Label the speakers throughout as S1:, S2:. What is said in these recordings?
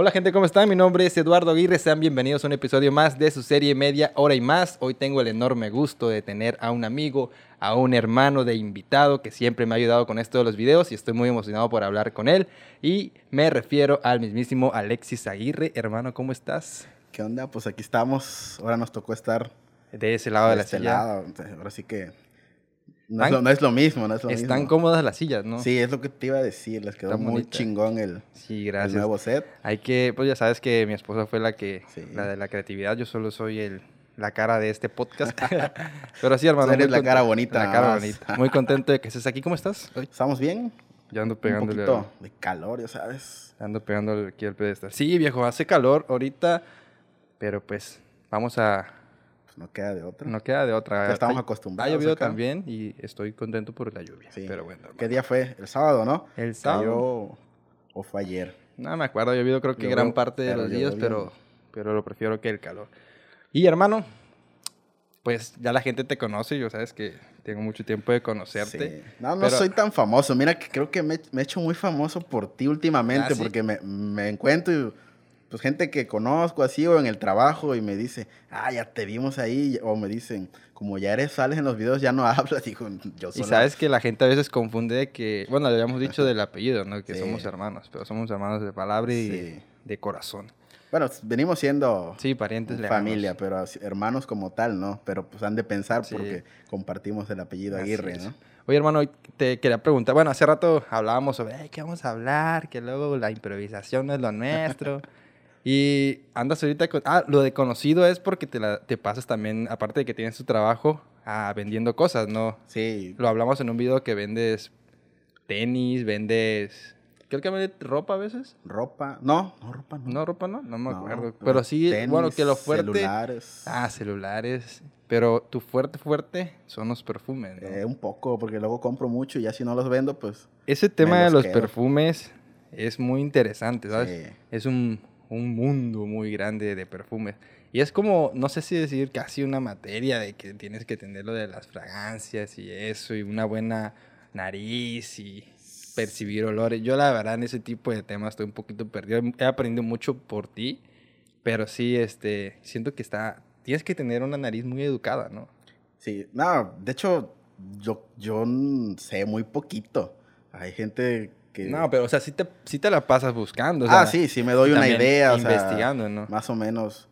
S1: Hola gente, ¿cómo están? Mi nombre es Eduardo Aguirre, sean bienvenidos a un episodio más de su serie Media Hora y Más. Hoy tengo el enorme gusto de tener a un amigo, a un hermano de invitado que siempre me ha ayudado con esto de los videos y estoy muy emocionado por hablar con él. Y me refiero al mismísimo Alexis Aguirre. Hermano, ¿cómo estás?
S2: ¿Qué onda? Pues aquí estamos. Ahora nos tocó estar
S1: de ese lado de, la
S2: este
S1: silla.
S2: lado. Ahora sí que no es, lo, no es, lo, mismo, no es lo
S1: Están
S2: mismo.
S1: cómodas las sillas, ¿no?
S2: Sí, es lo que te iba a decir. Les quedó
S1: Está
S2: muy
S1: bonita.
S2: chingón el,
S1: Sí,
S2: el
S1: gracias.
S2: nuevo set.
S1: Hay que, pues ya sabes que mi esposa fue la que,
S2: Sí.
S1: la de la creatividad, yo solo soy el, la cara de este podcast. Pero sí, hermano.
S2: Eres la cara bonita,
S1: La cara
S2: más.
S1: bonita. Muy contento de que estés aquí. ¿Cómo estás?
S2: ¿Estamos bien?
S1: Yo ando
S2: Un
S1: pegándole.
S2: poquito de calor, ya sabes.
S1: Ando pegándole aquí al pedestal. Sí, viejo, hace calor ahorita, pero pues vamos a...
S2: No queda de otra.
S1: No queda de otra.
S2: Ya estamos acostumbrados
S1: Ha llovido
S2: acá.
S1: también y estoy contento por la lluvia.
S2: Sí.
S1: Pero bueno.
S2: ¿Qué día fue? El sábado, ¿no?
S1: El sábado.
S2: Cayó- ¿O fue ayer?
S1: No me acuerdo, ha llovido creo que gran parte de los días, pero, pero lo prefiero que el calor. Y hermano, pues ya la gente te conoce, yo sabes que tengo mucho tiempo de conocerte.
S2: Sí. No, no
S1: pero-
S2: soy tan famoso. Mira que creo que me, me he hecho muy famoso por ti últimamente,
S1: Ah, ¿sí?
S2: porque me, me encuentro y pues gente que conozco así o en el trabajo y me dice, ah, ya te vimos ahí, o me dicen, como ya eres, sales en los videos, ya no hablas. Digo, yo
S1: Y
S2: solo...
S1: sabes que la gente a veces confunde de que, bueno, le habíamos dicho del apellido, ¿no? Que
S2: Sí.
S1: somos hermanos, pero somos hermanos de palabra y
S2: Sí.
S1: de corazón.
S2: Bueno, venimos siendo
S1: Sí, parientes
S2: familia, pero hermanos como tal, ¿no? Pero pues han de pensar
S1: Sí.
S2: porque compartimos el apellido
S1: Así
S2: Aguirre,
S1: es.
S2: ¿no?
S1: Oye, hermano, te quería preguntar. Bueno, hace rato hablábamos sobre "Ay, qué vamos a hablar, que luego la improvisación no es lo nuestro. y andas ahorita con. Ah, lo de conocido es porque te, la, te pasas también, aparte de que tienes tu trabajo, ah, vendiendo cosas, ¿no?
S2: Sí,
S1: Lo hablamos en un video que vendes tenis, vendes. Creo que vendes ropa a veces.
S2: ropa, no, no, ropa no.
S1: No, ropa no, no me
S2: No,
S1: acuerdo. Pero sí,
S2: tenis,
S1: bueno, que lo fuerte.
S2: Celulares.
S1: Ah, celulares. Pero tu fuerte, fuerte son los perfumes, ¿no?
S2: Eh, un poco, porque luego compro mucho y ya si no los vendo, pues
S1: Ese tema de
S2: los
S1: los
S2: quedo.
S1: perfumes es muy interesante, ¿sabes?
S2: Sí.
S1: Es un, un mundo muy grande de perfumes. Y es como, no sé si decir casi una materia de que tienes que tener lo de las fragancias y eso, y una buena nariz y percibir olores. Yo la verdad en ese tipo de temas estoy un poquito perdido. He aprendido mucho por ti, pero sí, este, siento que está, tienes que tener una nariz muy educada, ¿no?
S2: Sí, no, de hecho, yo, yo sé muy poquito. Hay gente que...
S1: No, pero o sea, sí te, sí te la pasas buscando. o
S2: ah,
S1: sea,
S2: sí, sí me doy una idea. o sea,
S1: investigando, ¿no?
S2: Más o menos.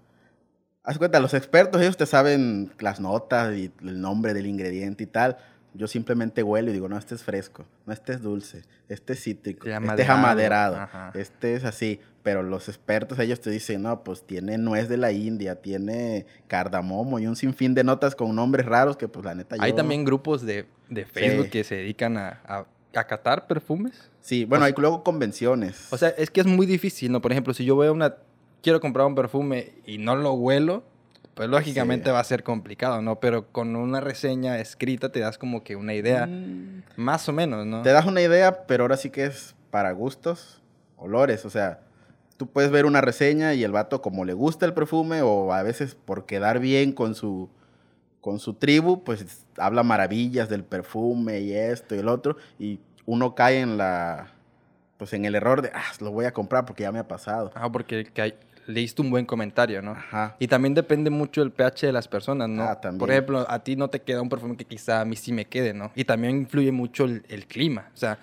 S2: Haz cuenta, los expertos, ellos te saben las notas y el nombre del ingrediente y tal. Yo simplemente huelo y digo, no, este es fresco, no, este es dulce, este es cítrico,
S1: Este
S2: es
S1: amaderado,
S2: amaderado,
S1: ajá.
S2: este es así. Pero los expertos, ellos te dicen, no, pues tiene nuez de la India, tiene cardamomo y un sinfín de notas con nombres raros que pues la neta
S1: Hay
S2: yo-
S1: también grupos de, de Facebook
S2: Sí.
S1: que se dedican a, a, a catar perfumes.
S2: Sí, bueno,
S1: o
S2: hay luego convenciones.
S1: O sea, es que es muy difícil, ¿no? Por ejemplo, si yo voy a una... Quiero comprar un perfume y no lo huelo, pues lógicamente
S2: Sí.
S1: va a ser complicado, ¿no? Pero con una reseña escrita te das como que una idea,
S2: Mm,
S1: más o menos, ¿no?
S2: Te das una idea, pero ahora sí que es para gustos, olores. O sea, tú puedes ver una reseña y el vato como le gusta el perfume o a veces por quedar bien con su, con su tribu, pues habla maravillas del perfume y esto y el otro. Y uno cae en la, pues en el error de, ah, lo voy a comprar porque ya me ha pasado.
S1: Ah, porque que hay- leíste un buen comentario, ¿no?
S2: Ajá.
S1: Y también depende mucho el pH de las personas, ¿no?
S2: Ah, también.
S1: Por ejemplo, a ti no te queda un perfume que quizá a mí sí me quede, ¿no? Y también influye mucho el, el clima. O sea,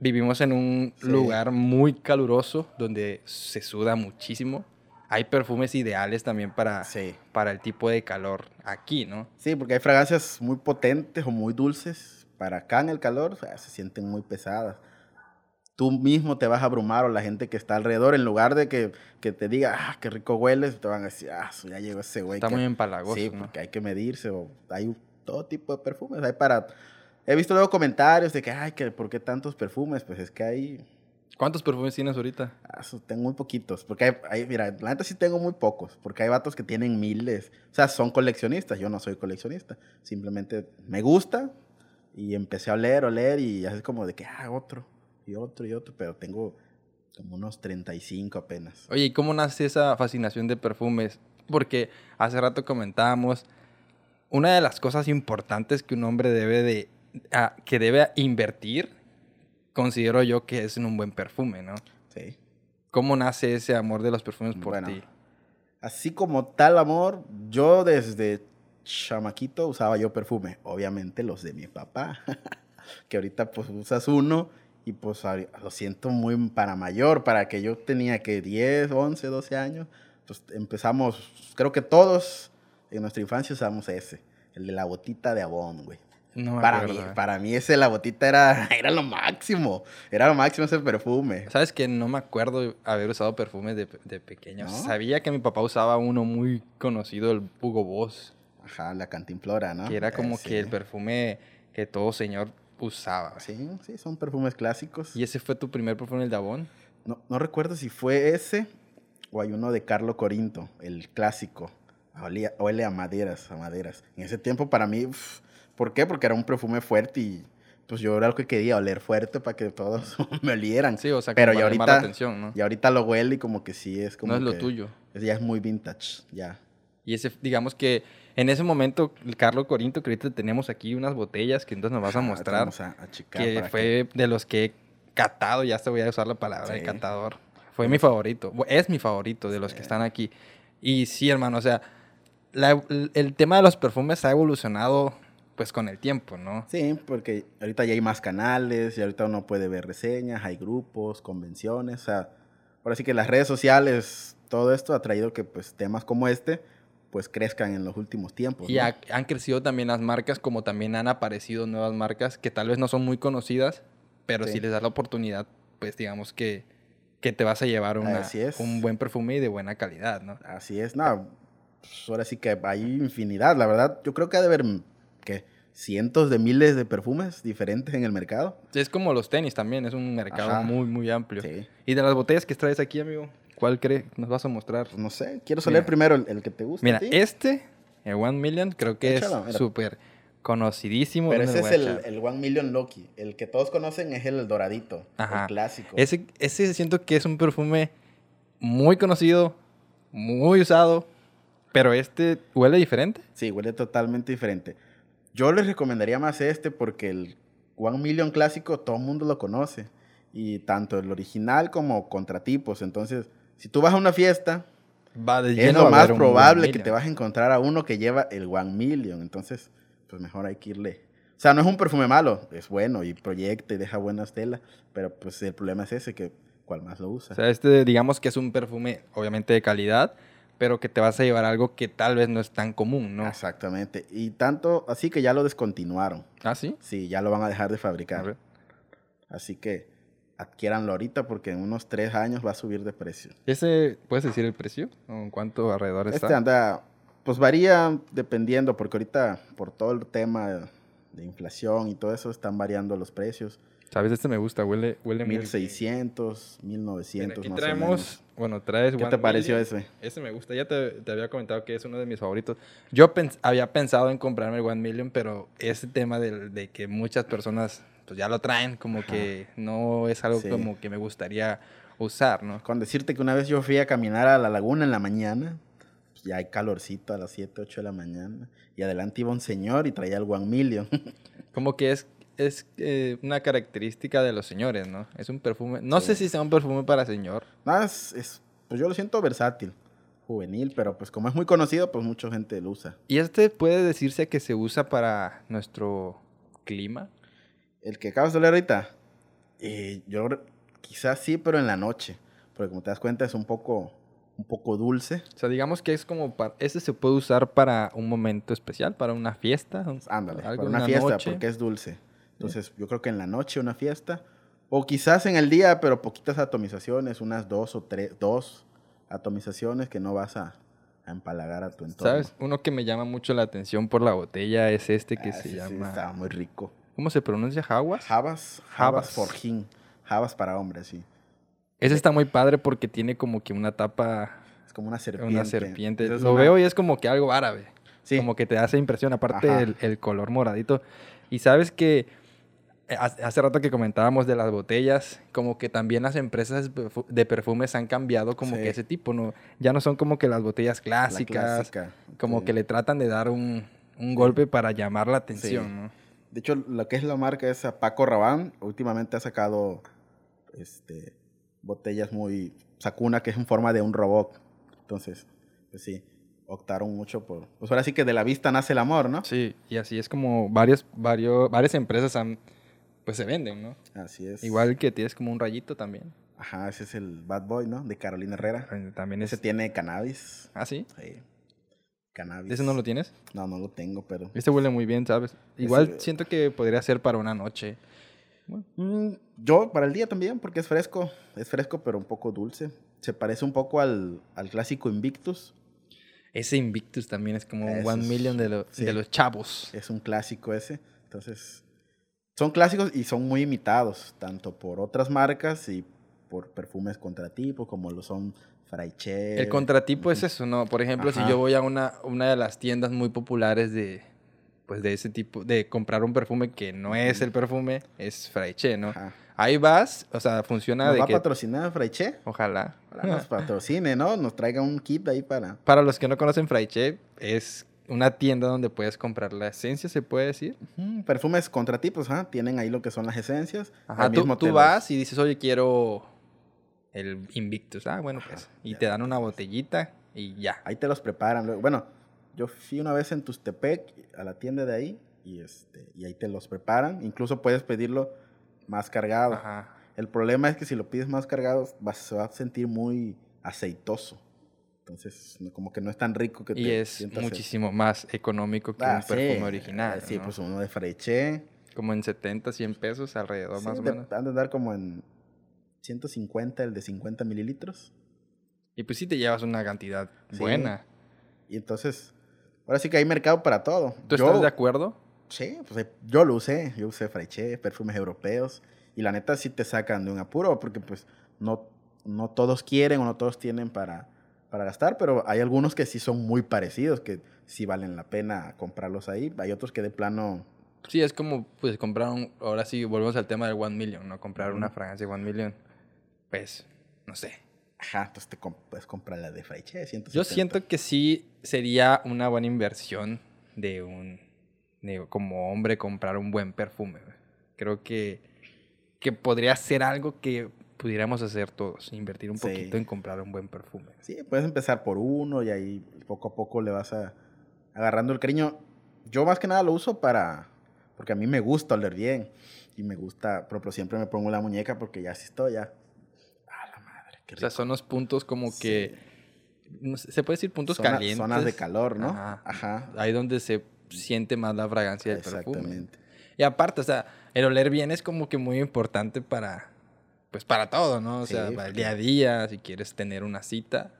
S1: vivimos en un
S2: Sí.
S1: lugar muy caluroso donde se suda muchísimo. Hay perfumes ideales también para,
S2: Sí.
S1: para el tipo de calor aquí, ¿no?
S2: Sí, porque hay fragancias muy potentes o muy dulces. Para acá en el calor o sea, se sienten muy pesadas. Tú mismo te vas a abrumar o la gente que está alrededor, en lugar de que, que te diga, ah, qué rico hueles, te van a decir, ah, ya llegó ese güey.
S1: Está
S2: que-".
S1: muy empalagoso,
S2: Sí,
S1: ¿no?
S2: porque hay que medirse o hay todo tipo de perfumes. Hay para... He visto luego comentarios de que, ay, que ¿por qué tantos perfumes? Pues es que hay...
S1: ¿Cuántos perfumes tienes ahorita?
S2: ah, tengo muy poquitos. Porque hay, hay- mira, la neta sí tengo muy pocos. Porque hay vatos que tienen miles. O sea, son coleccionistas. Yo no soy coleccionista. Simplemente me gusta y empecé a oler, oler y así como de que, ah, otro y otro y otro. Pero tengo como unos 35 apenas.
S1: Oye, ¿y cómo nace esa fascinación de perfumes? Porque hace rato comentábamos, una de las cosas importantes que un hombre debe de, a- que debe invertir, considero yo que es un buen perfume, ¿no?
S2: Sí.
S1: ¿Cómo nace ese amor de los perfumes por
S2: Bueno,
S1: ti?
S2: Así como tal amor, yo desde chamaquito usaba yo perfume. Obviamente los de mi papá. que ahorita pues usas uno y pues lo siento muy para mayor, para que yo tenía que 10, 11, 12 años. Pues empezamos, creo que todos en nuestra infancia usamos ese, el de la botita de abón, güey.
S1: No me
S2: Para mí, para mí ese, la botita era, era lo máximo. Era lo máximo ese perfume.
S1: ¿Sabes que No me acuerdo haber usado perfumes de, de pequeño.
S2: ¿No?
S1: Sabía que mi papá usaba uno muy conocido, el Hugo Boss,
S2: Ajá, la cantimplora, ¿no?
S1: que era como
S2: Eh,
S1: que el perfume que todo señor usaba.
S2: Sí, sí, son perfumes clásicos.
S1: ¿Y ese fue tu primer perfume, el Davon?
S2: No, no recuerdo si fue ese o hay uno de Carlo Corinto, el clásico. Olía- Huele a maderas, a maderas. En ese tiempo para mí, uf, ¿por qué? Porque era un perfume fuerte y pues yo era lo que quería, oler fuerte para que todos me olieran.
S1: Sí, o sea,
S2: Pero
S1: como
S2: ya
S1: llamar la
S2: ahorita,
S1: atención, ¿no?
S2: y ahorita lo huele y como que sí es como
S1: no es lo
S2: que-
S1: tuyo.
S2: es- Ya es muy vintage, ya.
S1: Y ese, digamos que en ese momento, el Carlos Corinto, que ahorita tenemos aquí unas botellas que entonces nos vas a
S2: Ajá,
S1: mostrar,
S2: vamos a, a
S1: que fue de los que he catado, ya te voy a usar la palabra de
S2: Sí.
S1: catador. Fue mi favorito, es mi favorito de los que
S2: Sí.
S1: están aquí. Y sí, hermano, o sea, la- el tema de los perfumes ha evolucionado pues con el tiempo, ¿no?
S2: Sí, porque ahorita ya hay más canales y ahorita uno puede ver reseñas, hay grupos, convenciones, o sea, ahora sí que las redes sociales, todo esto ha traído que pues temas como este pues crezcan en los últimos tiempos.
S1: Y
S2: ¿no?
S1: ha- han crecido también las marcas, como también han aparecido nuevas marcas que tal vez no son muy conocidas, pero
S2: Sí.
S1: si les das la oportunidad, pues digamos que, que te vas a llevar una-
S2: Así es.
S1: un buen perfume y de buena calidad, ¿no?
S2: Así es, no, pues, ahora sí que hay infinidad, la verdad, yo creo que ha de haber, ¿qué? Cientos de miles de perfumes diferentes en el mercado.
S1: Es como los tenis también, es un mercado
S2: Ajá.
S1: muy, muy amplio.
S2: Sí.
S1: Y de las botellas que traes aquí, amigo, ¿cuál crees nos vas a mostrar?
S2: Pues no sé, quiero saber primero el, el que te gusta.
S1: Mira, este, el One Million, creo que
S2: Échalo,
S1: es súper conocidísimo.
S2: Pero
S1: ¿Dónde
S2: ese es el, el One Million Loki. El que todos conocen es el doradito,
S1: Ajá.
S2: el clásico.
S1: Ese, ese siento que es un perfume muy conocido, muy usado, pero este huele diferente.
S2: Sí, huele totalmente diferente. Yo les recomendaría más este porque el One Million clásico todo el mundo lo conoce. Y tanto el original como contratipos. Entonces, si tú vas a una fiesta,
S1: Va de
S2: es lo más probable que te vas a encontrar a uno que lleva el One Million. Entonces, pues mejor hay que irle. O sea, no es un perfume malo, es bueno y proyecta y deja buenas telas. Pero pues el problema es ese, que cuál más lo usa.
S1: O sea, este digamos que es un perfume obviamente de calidad, pero que te vas a llevar algo que tal vez no es tan común, ¿no?
S2: Exactamente. Y tanto así que ya lo descontinuaron.
S1: ¿Ah, sí?
S2: Sí, ya lo van a dejar de fabricar.
S1: ver.
S2: Así que adquiéranlo ahorita porque en unos tres años va a subir de precio.
S1: ¿Ese, puedes decir el precio? ¿O ¿En cuánto alrededor está?
S2: Este anda, pues varía dependiendo, porque ahorita por todo el tema de inflación y todo eso están variando los precios.
S1: ¿Sabes? Este me gusta, huele, huele muy bien.
S2: 1600,
S1: Mira,
S2: 1900
S1: aquí
S2: más
S1: traemos,
S2: o menos.
S1: bueno, traes
S2: ¿Qué
S1: One
S2: te pareció
S1: Million.
S2: ese?
S1: Ese me gusta, ya te, te había comentado que es uno de mis favoritos. Yo pens- había pensado en comprarme el One Million, pero ese tema del- de, que muchas personas pues ya lo traen, como
S2: Ajá.
S1: que no es algo
S2: Sí.
S1: como que me gustaría usar, ¿no?
S2: Con decirte que una vez yo fui a caminar a la laguna en la mañana, pues ya hay calorcito a las 7, 8 de la mañana, y adelante iba un señor y traía el One Million.
S1: Como que es, es eh, una característica de los señores, ¿no? Es un perfume, no sé si sea un perfume para señor.
S2: Nada, es, es- pues yo lo siento versátil, juvenil, pero pues como es muy conocido, pues mucha gente lo usa.
S1: Y este puede decirse que se usa para nuestro clima.
S2: El que acabas de leer ahorita, eh, yo quizás sí, pero en la noche, porque como te das cuenta es un poco, un poco dulce.
S1: O sea, digamos que es como para... Este se puede usar para un momento especial, para una fiesta.
S2: Ándale,
S1: algo,
S2: para una fiesta,
S1: noche.
S2: porque es dulce. Entonces yo creo que en la noche una fiesta, o quizás en el día, pero poquitas atomizaciones, unas dos o tres, dos atomizaciones que no vas a, a empalagar a tu entorno.
S1: ¿Sabes? Uno que me llama mucho la atención por la botella es este que
S2: Ah,
S1: se
S2: sí, sí,
S1: llama...
S2: está muy rico.
S1: ¿Cómo se pronuncia? ¿Jaguas?
S2: Jabas.
S1: Jabas
S2: Forjín. Jabas para hombres, sí.
S1: Ese está muy padre porque tiene como que una tapa...
S2: Es como una serpiente.
S1: Una serpiente. Lo
S2: una-
S1: veo y es como que algo árabe.
S2: Sí.
S1: Como que te hace impresión, aparte el, el color moradito. Y sabes que hace hace rato que comentábamos de las botellas, como que también las empresas de perfu- de perfumes han cambiado como
S2: Sí.
S1: que ese tipo, ¿no? Ya no son como que las botellas
S2: la
S1: clásicas,
S2: clásica.
S1: como
S2: Sí.
S1: que le tratan de dar un, un golpe para llamar la atención,
S2: Sí.
S1: ¿no?
S2: De hecho, lo que es la marca es a Paco Rabanne. Últimamente ha sacado este, botellas muy sacó una que es en forma de un robot. Entonces, pues sí, optaron mucho por... Pues ahora sí que de la vista nace el amor, ¿no?
S1: Sí, y así es como varios, varios, varias empresas han, pues se venden, ¿no?
S2: Así es.
S1: Igual que tienes como un rayito también.
S2: Ajá, ese es el Bad Boy, ¿no? De Carolina Herrera.
S1: También
S2: Ese
S1: es...
S2: tiene cannabis.
S1: ¿Ah, sí?
S2: Sí. Cannabis.
S1: ¿Ese no lo tienes?
S2: No, no lo tengo, pero...
S1: Este huele muy bien, ¿sabes? Igual
S2: Ese-
S1: siento que podría ser para una noche.
S2: Mm, yo para el día también, porque es fresco. Es fresco, pero un poco dulce. Se parece un poco al, al clásico Invictus.
S1: Ese Invictus también es como un One Million de, lo-
S2: sí.
S1: de los chavos.
S2: Es un clásico ese. Entonces, son clásicos y son muy imitados, tanto por otras marcas y por perfumes contratipos, como lo son Fraiche.
S1: El contratipo es eso, ¿no? Por ejemplo, si yo voy a una, una de las tiendas muy populares de, pues de ese tipo, de comprar un perfume que no es el perfume, es Fraiche, ¿no?
S2: Ajá.
S1: Ahí vas, o sea, funciona
S2: ¿Nos
S1: de
S2: va a
S1: que...
S2: patrocinar Fraiche?
S1: Ojalá.
S2: Ojalá nos patrocine, ¿no? Nos traiga un kit ahí para...
S1: Para los que no conocen Fraiche, es una tienda donde puedes comprar la esencia, se puede decir.
S2: Perfumes contratipos, ¿ah? Tienen ahí lo que son las esencias.
S1: Ajá, tú, vas y dices, oye, quiero el Invictus. Ah, bueno, pues. Y te dan una botellita y ya.
S2: Ahí te los preparan. Bueno, yo fui una vez en Tustepec a la tienda de ahí y, este, y ahí te los preparan. Incluso puedes pedirlo más cargado.
S1: Ajá.
S2: El problema es que si lo pides más cargado vas, se va a sentir muy aceitoso. Entonces, como que no es tan rico que
S1: Y
S2: te
S1: es muchísimo más económico que
S2: Ah,
S1: un
S2: sí,
S1: perfume original.
S2: eh, Sí,
S1: ¿no?
S2: pues uno de Freche.
S1: Como en 70, 100 pesos alrededor,
S2: Sí,
S1: más o menos.
S2: han de andar como en 150, el de 50 mililitros.
S1: Y pues sí te llevas una cantidad
S2: Sí.
S1: buena.
S2: Y entonces, ahora sí que hay mercado para todo.
S1: ¿Tú
S2: Yo-
S1: estás de acuerdo?
S2: Sí, pues eh, yo lo usé, yo usé Fraiche, perfumes europeos, y la neta sí te sacan de un apuro, porque pues no, no todos quieren o no todos tienen para, para gastar, pero hay algunos que sí son muy parecidos, que sí valen la pena comprarlos ahí, hay otros que de plano,
S1: Sí, es como pues comprar un... Ahora sí, volvemos al tema del One Million, ¿no? Comprar una fragancia One Million. Pues, no sé.
S2: ajá, entonces te com- puedes comprar la de Fraiche, 170.
S1: Yo siento que sí sería una buena inversión de un de como hombre comprar un buen perfume. Creo que, que podría ser algo que pudiéramos hacer todos, invertir un
S2: Sí.
S1: poquito en comprar un buen perfume.
S2: Sí, puedes empezar por uno y ahí poco a poco le vas a, agarrando el cariño. Yo más que nada lo uso para, porque a mí me gusta oler bien y me gusta, pero, pero siempre me pongo la muñeca porque ya sí estoy ya. A la madre, qué
S1: O sea,
S2: rico.
S1: son los puntos como
S2: Sí.
S1: que se puede decir puntos
S2: Zona-
S1: calientes.
S2: Zonas de calor, ¿no?
S1: Ajá.
S2: Ajá.
S1: Ahí donde se siente más la fragancia del perfume.
S2: Exactamente.
S1: Y aparte, o sea, el oler bien es como que muy importante para, pues para todo, ¿no? O
S2: Sí,
S1: sea, para el día a día, si quieres tener una cita,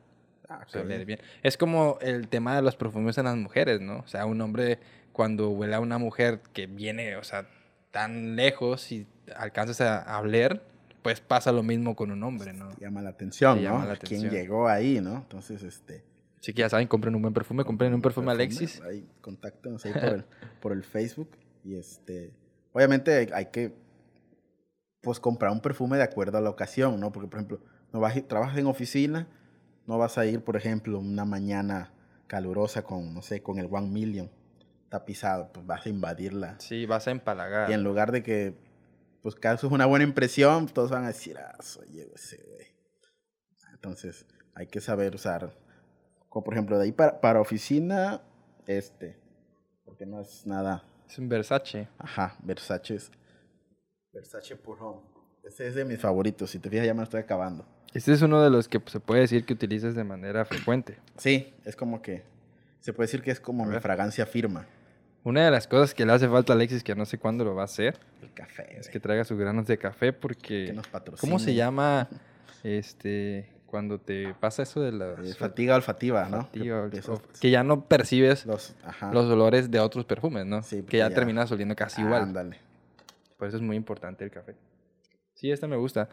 S2: Ah,
S1: pues, oler bien. Es como el tema de los perfumes en las mujeres, ¿no? O sea, un hombre cuando huele a una mujer que viene, o sea, tan lejos y alcanzas a, a oler, pues pasa lo mismo con un hombre, ¿no?
S2: Llama la atención,
S1: Te
S2: ¿no?
S1: llama la
S2: ¿Quién
S1: atención.
S2: llegó ahí, no? Entonces, este...
S1: Así que ya saben, compren un buen perfume, compren un perfume Alexis.
S2: Ahí, contáctanos ahí por el, por el Facebook. Y este, obviamente hay que, pues, comprar un perfume de acuerdo a la ocasión, ¿no? Porque, por ejemplo, no vas, trabajas en oficina, no vas a ir, por ejemplo, una mañana calurosa con, no sé, con el One Million tapizado, pues vas a invadirla.
S1: Sí, vas a empalagar.
S2: Y en lugar de que, pues, causes una buena impresión, todos van a decir, ah, soy ese, güey. Entonces, hay que saber usar, como por ejemplo, de ahí para, para oficina, este, porque no es nada,
S1: Es un Versace.
S2: ajá, Versace es, Versace Pour Homme. Ese es de mis favoritos, si te fijas ya me lo estoy acabando.
S1: Este es uno de los que pues, se puede decir que utilizas de manera frecuente.
S2: Sí, es como que, se puede decir que es como mi fragancia firma,
S1: Una de las cosas que le hace falta a Alexis, que no sé cuándo lo va a hacer,
S2: el café.
S1: es que traiga sus granos de café
S2: que
S1: porque...
S2: nos patrocine.
S1: ¿Cómo se llama este cuando te pasa eso de la
S2: Eh, fatiga olfativa, ¿no?
S1: olfativa,
S2: Que,
S1: o-
S2: esos-
S1: que ya no percibes
S2: los,
S1: los olores de otros perfumes, ¿no?
S2: Sí,
S1: que ya,
S2: ya-
S1: terminas oliendo casi igual.
S2: Ándale.
S1: Por eso es muy importante el café. Sí, este me gusta.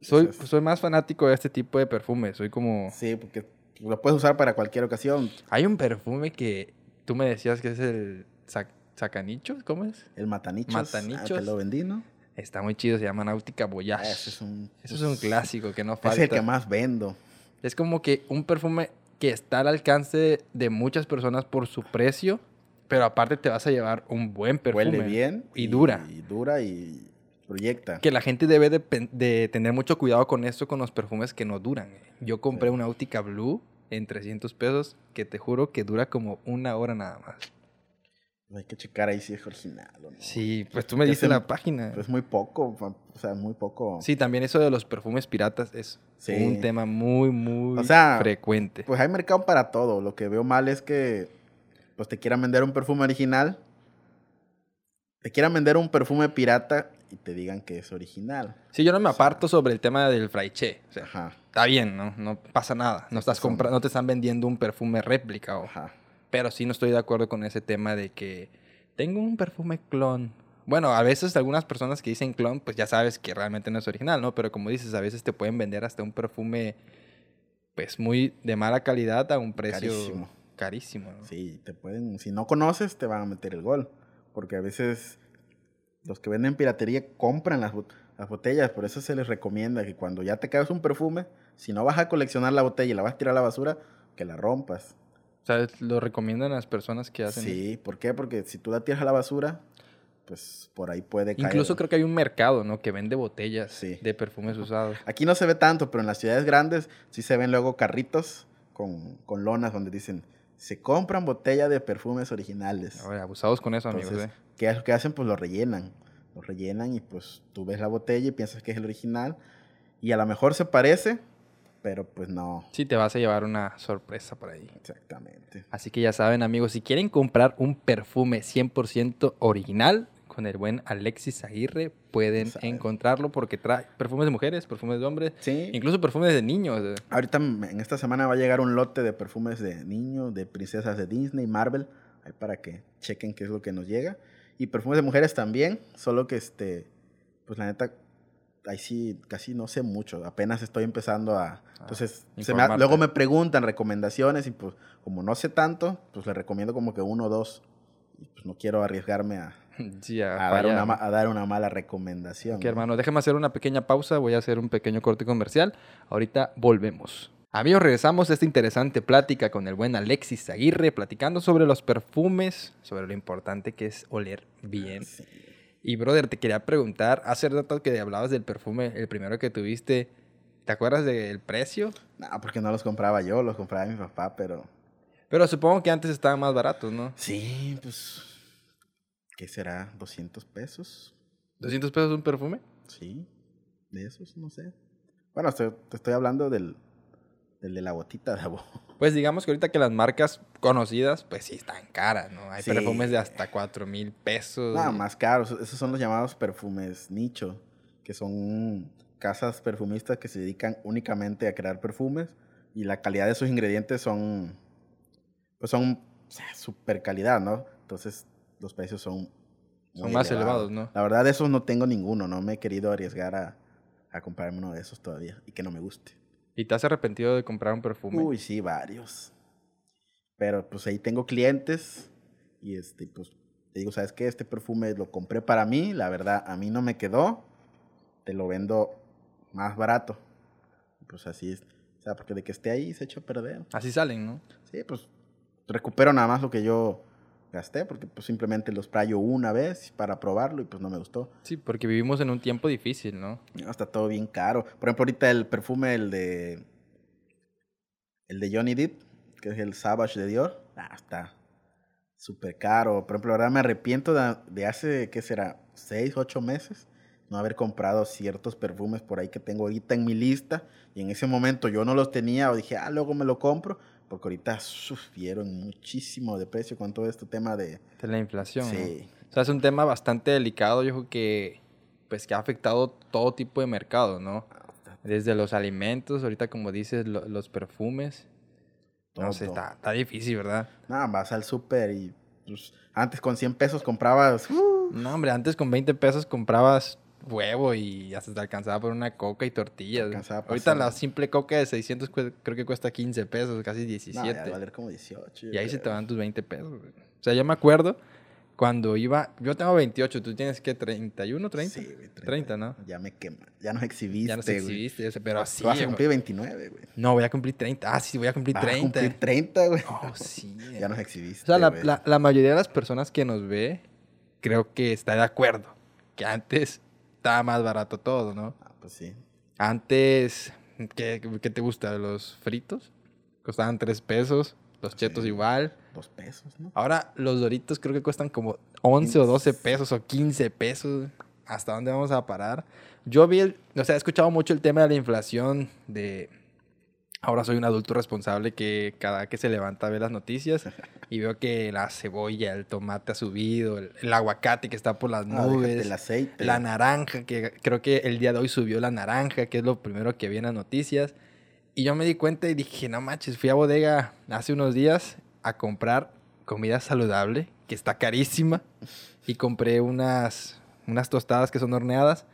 S1: Soy,
S2: Eso es.
S1: soy más fanático de este tipo de perfumes. Soy como...
S2: Sí, porque lo puedes usar para cualquier ocasión.
S1: Hay un perfume que tú me decías que es el sac- sacanichos, ¿cómo es?
S2: El matanichos.
S1: Matanichos.
S2: Ah, te lo vendí, ¿no?
S1: Está muy chido, se llama Náutica Voyage.
S2: Ah, ese es un,
S1: Eso es un clásico que no
S2: Es
S1: falta.
S2: el que más vendo.
S1: Es como que un perfume que está al alcance de muchas personas por su precio, pero aparte te vas a llevar un buen perfume.
S2: Huele bien.
S1: Y dura.
S2: Y dura y, proyecta.
S1: Que la gente debe de, tener mucho cuidado con esto, con los perfumes que no duran. eh. Yo compré
S2: Sí.
S1: una Autica Blue en 300 pesos que te juro que dura como una hora nada más.
S2: Hay que checar ahí si es original o no.
S1: Sí, pues tú me
S2: se-
S1: la página.
S2: Pues muy poco, o sea, muy poco.
S1: Sí, también eso de los perfumes piratas es
S2: Sí.
S1: un tema muy, muy
S2: O sea,
S1: frecuente.
S2: Pues hay mercado para todo. Lo que veo mal es que pues te quieran vender un perfume original, te quieran vender un perfume pirata y te digan que es original.
S1: Sí, yo no me aparto sobre el tema del fraiche. O sea,
S2: Ajá,
S1: está bien, ¿no? No pasa nada. No, estás compra- no te están vendiendo un perfume réplica. o-
S2: ajá.
S1: Pero sí no estoy de acuerdo con ese tema de que tengo un perfume clon. Bueno, a veces algunas personas que dicen clon, pues ya sabes que realmente no es original, ¿no? Pero como dices, a veces te pueden vender hasta un perfume, pues muy de mala calidad a un precio
S2: Carísimo.
S1: Carísimo. ¿no?
S2: Sí, te pueden, si no conoces, te van a meter el gol. Porque a veces los que venden piratería compran las, bot- las botellas, por eso se les recomienda que cuando ya te caes un perfume, si no vas a coleccionar la botella y la vas a tirar a la basura, que la rompas.
S1: O sea, lo recomiendan a las personas que hacen.
S2: Sí, ¿por qué? Porque si tú la tiras a la basura, pues por ahí puede caer.
S1: Incluso creo que hay un mercado, ¿no? Que vende botellas
S2: Sí.
S1: de perfumes usados.
S2: Aquí no se ve tanto, pero en las ciudades grandes sí se ven luego carritos con, con lonas donde dicen, se compran botella de perfumes originales.
S1: Abusados con eso, amigos.
S2: Entonces,
S1: ¿eh?
S2: ¿qué que hacen? Pues lo rellenan. Lo rellenan y pues tú ves la botella y piensas que es el original. Y a lo mejor se parece, pero pues no.
S1: Sí, te vas a llevar una sorpresa por ahí.
S2: Exactamente.
S1: Así que ya saben, amigos, si quieren comprar un perfume 100% original con el buen Alexis Aguirre, pueden
S2: Ya saben.
S1: encontrarlo porque trae perfumes de mujeres, perfumes de hombres,
S2: Sí.
S1: incluso perfumes de niños.
S2: Ahorita m- en esta semana va a llegar un lote de perfumes de niños, de princesas de Disney, Marvel, ahí para que chequen qué es lo que nos llega. Y perfumes de mujeres también, solo que este, pues la neta, ahí sí casi no sé mucho, apenas estoy empezando a... Entonces, se me luego me preguntan recomendaciones y pues como no sé tanto, pues les recomiendo como que uno o dos. Y pues no quiero arriesgarme a,
S1: Sí, a
S2: dar, una, a dar una mala recomendación.
S1: Ok,
S2: ¿no?
S1: hermano, déjame hacer una pequeña pausa. Voy a hacer un pequeño corte comercial. Ahorita volvemos. Amigos, regresamos a esta interesante plática con el buen Alexis Aguirre, platicando sobre los perfumes, sobre lo importante que es oler bien.
S2: Sí.
S1: Y, brother, te quería preguntar, hace rato que hablabas del perfume, el primero que tuviste, ¿te acuerdas del precio?
S2: No, porque no los compraba yo, los compraba mi papá, pero...
S1: Pero supongo que antes estaban más baratos, ¿no?
S2: Sí, pues. ¿Qué será? ¿200 pesos?
S1: ¿200 pesos un perfume?
S2: Sí, de esos, no sé. Bueno, te, te estoy hablando del, del de la botita de agua.
S1: Pues digamos que ahorita que las marcas conocidas, pues sí están caras, ¿no? Hay
S2: Sí.
S1: perfumes de hasta 4 mil pesos.
S2: Nada
S1: y-
S2: más caros. Esos son los llamados perfumes nicho, que son casas perfumistas que se dedican únicamente a crear perfumes y la calidad de sus ingredientes son, pues son o sea, super calidad, ¿no? Entonces los precios son
S1: Son más elevados, ¿no?
S2: La verdad de esos no tengo ninguno, no me he querido arriesgar a, a comprarme uno de esos todavía y que no me guste.
S1: ¿Y te has arrepentido de comprar un perfume?
S2: Uy, sí, varios. Pero pues ahí tengo clientes y este, pues te digo, ¿sabes qué? Este perfume lo compré para mí, la verdad, a mí no me quedó, te lo vendo más barato. Pues así es. O sea, porque de que esté ahí se echa a perder.
S1: Así salen, ¿no?
S2: Sí, pues recupero nada más lo que yo gasté, porque pues simplemente los prayo una vez para probarlo y pues no me gustó.
S1: Sí, porque vivimos en un tiempo difícil, ¿no?
S2: No, está todo bien caro. Por ejemplo, ahorita el perfume, el de. El de Johnny Depp, que es el Savage de Dior. Ah, está súper caro. Por ejemplo, ahora me arrepiento de, de hace, ¿qué será? Seis, ocho meses. No haber comprado ciertos perfumes por ahí que tengo ahorita en mi lista. Y en ese momento yo no los tenía. O dije, ah, luego me lo compro. Porque ahorita sufrieron muchísimo de precio con todo este tema de.
S1: De la inflación. ¿no?
S2: Sí.
S1: O sea, es un tema bastante delicado, yo creo que, pues, que ha afectado todo tipo de mercado, ¿no? Desde los alimentos, ahorita como dices, lo- los perfumes. No sé, está, está difícil, ¿verdad?
S2: Nada, vas al súper y pues, antes con 100 pesos comprabas. uh,
S1: No, hombre, antes con 20 pesos comprabas huevo y hasta te alcanzaba por una coca y tortillas. Ahorita la simple coca de 600 cue- creo que cuesta 15 pesos, casi
S2: No,
S1: 17.
S2: ya va a valer como 18.
S1: y ahí se te
S2: creo.
S1: van tus 20 pesos. güey. O sea, yo me acuerdo cuando iba, yo tengo 28, tú tienes que 31, 30.
S2: Sí, güey,
S1: 30, ¿no?
S2: Ya me quema. Ya nos exhibiste.
S1: Ya nos
S2: güey.
S1: exhibiste, ese, pero así.
S2: Tú vas a
S1: güey.
S2: cumplir 29, güey.
S1: No, voy a cumplir 30. Ah, sí, voy a cumplir
S2: Vas a
S1: 30.
S2: cumplir 30, güey.
S1: Oh, sí.
S2: Ya nos
S1: O
S2: exhibiste.
S1: sea, la,
S2: güey.
S1: la- la mayoría de las personas que nos ve, creo que está de acuerdo. Que antes está más barato todo, ¿no?
S2: Ah, pues sí.
S1: Antes, ¿qué, qué te gusta? ¿Los fritos? Costaban tres pesos. Los chetos
S2: Sí.
S1: igual.
S2: Dos pesos, ¿no?
S1: Ahora los doritos creo que cuestan como 11 o 12 pesos o 15 pesos. ¿Hasta dónde vamos a parar? Yo vi, el, o sea, he escuchado mucho el tema de la inflación, de... Ahora soy un adulto responsable que cada que se levanta ve las noticias y veo que la cebolla, el tomate ha subido, el, el aguacate que está por las
S2: Ah,
S1: nubes,
S2: el aceite.
S1: la naranja, que creo que el día de hoy subió la naranja, que es lo primero que vi en las noticias. Y yo me di cuenta y dije, no manches, fui a bodega hace unos días a comprar comida saludable, que está carísima, y compré unas, unas tostadas que son horneadas.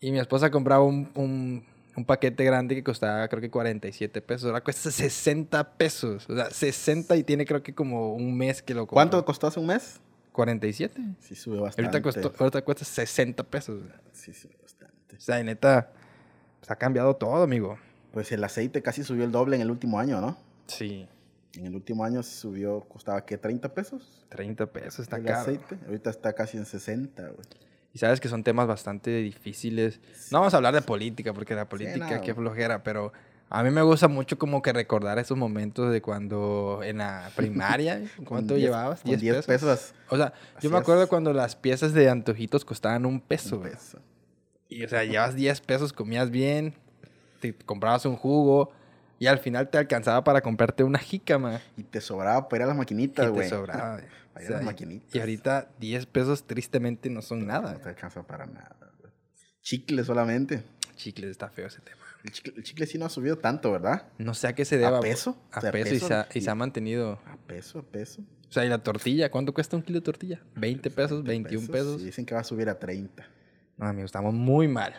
S1: Y mi esposa compraba un, un, un paquete grande que costaba creo que 47 pesos. Ahora cuesta 60 pesos. O sea, 60 y tiene creo que como un mes que lo compró.
S2: ¿Cuánto costó hace un mes?
S1: 47.
S2: Sí, sube bastante.
S1: Ahorita, costó, ahorita cuesta 60 pesos.
S2: Sí, sube bastante.
S1: O sea, y neta, pues ha cambiado todo, amigo.
S2: Pues el aceite casi subió el doble en el último año, ¿no?
S1: Sí.
S2: En el último año subió, costaba, ¿qué? ¿30 pesos?
S1: 30 pesos está
S2: el
S1: caro.
S2: aceite. Ahorita está casi en 60, güey.
S1: Y sabes que son temas bastante difíciles. No vamos a hablar de política, porque la política,
S2: no.
S1: qué flojera, pero a mí me gusta mucho como que recordar esos momentos de cuando en la primaria, ¿cuánto
S2: diez-
S1: llevabas?
S2: Con
S1: 10
S2: 10
S1: pesos.
S2: pesos.
S1: O sea, yo me acuerdo
S2: es.
S1: cuando las piezas de antojitos costaban un peso.
S2: un peso.
S1: Y o sea, llevas 10 pesos, comías bien, te comprabas un jugo y al final te alcanzaba para comprarte una jícama.
S2: Y te sobraba para ir a las maquinitas, güey.
S1: te sobraba. Güey. O sea,
S2: las
S1: y-
S2: maquinitas.
S1: y ahorita 10 pesos tristemente no son nada.
S2: No te alcanza para nada. Chicle solamente.
S1: Chicles, está feo ese tema.
S2: El chicle, el chicle sí no ha subido tanto, ¿verdad?
S1: No sé a qué se deba.
S2: ¿A peso?
S1: A
S2: O sea,
S1: peso, y,
S2: peso
S1: se ha, y se ha mantenido.
S2: A peso, a peso.
S1: O sea, y la tortilla, ¿cuánto cuesta un kilo de tortilla? 20 pesos,
S2: 20
S1: 21 pesos.
S2: Dicen que va a subir a 30.
S1: No, amigo, estamos muy mal.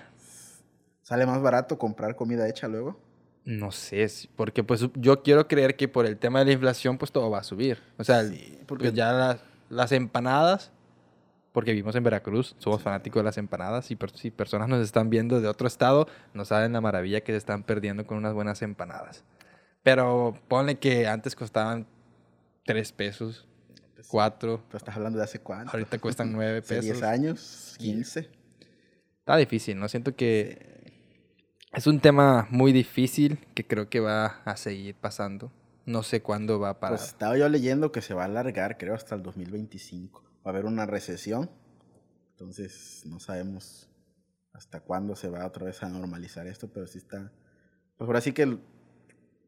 S2: ¿Sale más barato comprar comida hecha luego?
S1: No sé, porque pues yo quiero creer que por el tema de la inflación, pues todo va a subir. O sea,
S2: Sí, porque-
S1: pues ya las, las empanadas, porque vivimos en Veracruz, somos fanáticos de las empanadas y per- si personas nos están viendo de otro estado, no saben la maravilla que se están perdiendo con unas buenas empanadas. Pero ponle que antes costaban 3 pesos, 4,
S2: Pero estás hablando de hace cuánto.
S1: ahorita cuestan 9
S2: Hace
S1: pesos.
S2: 10 años, 15.
S1: Está difícil, ¿no? Siento que es un tema muy difícil que creo que va a seguir pasando. No sé cuándo va a parar.
S2: Pues estaba yo leyendo que se va a alargar, creo, hasta el 2025. Va a haber una recesión. Entonces, no sabemos hasta cuándo se va otra vez a normalizar esto, pero sí está. Pues ahora sí que.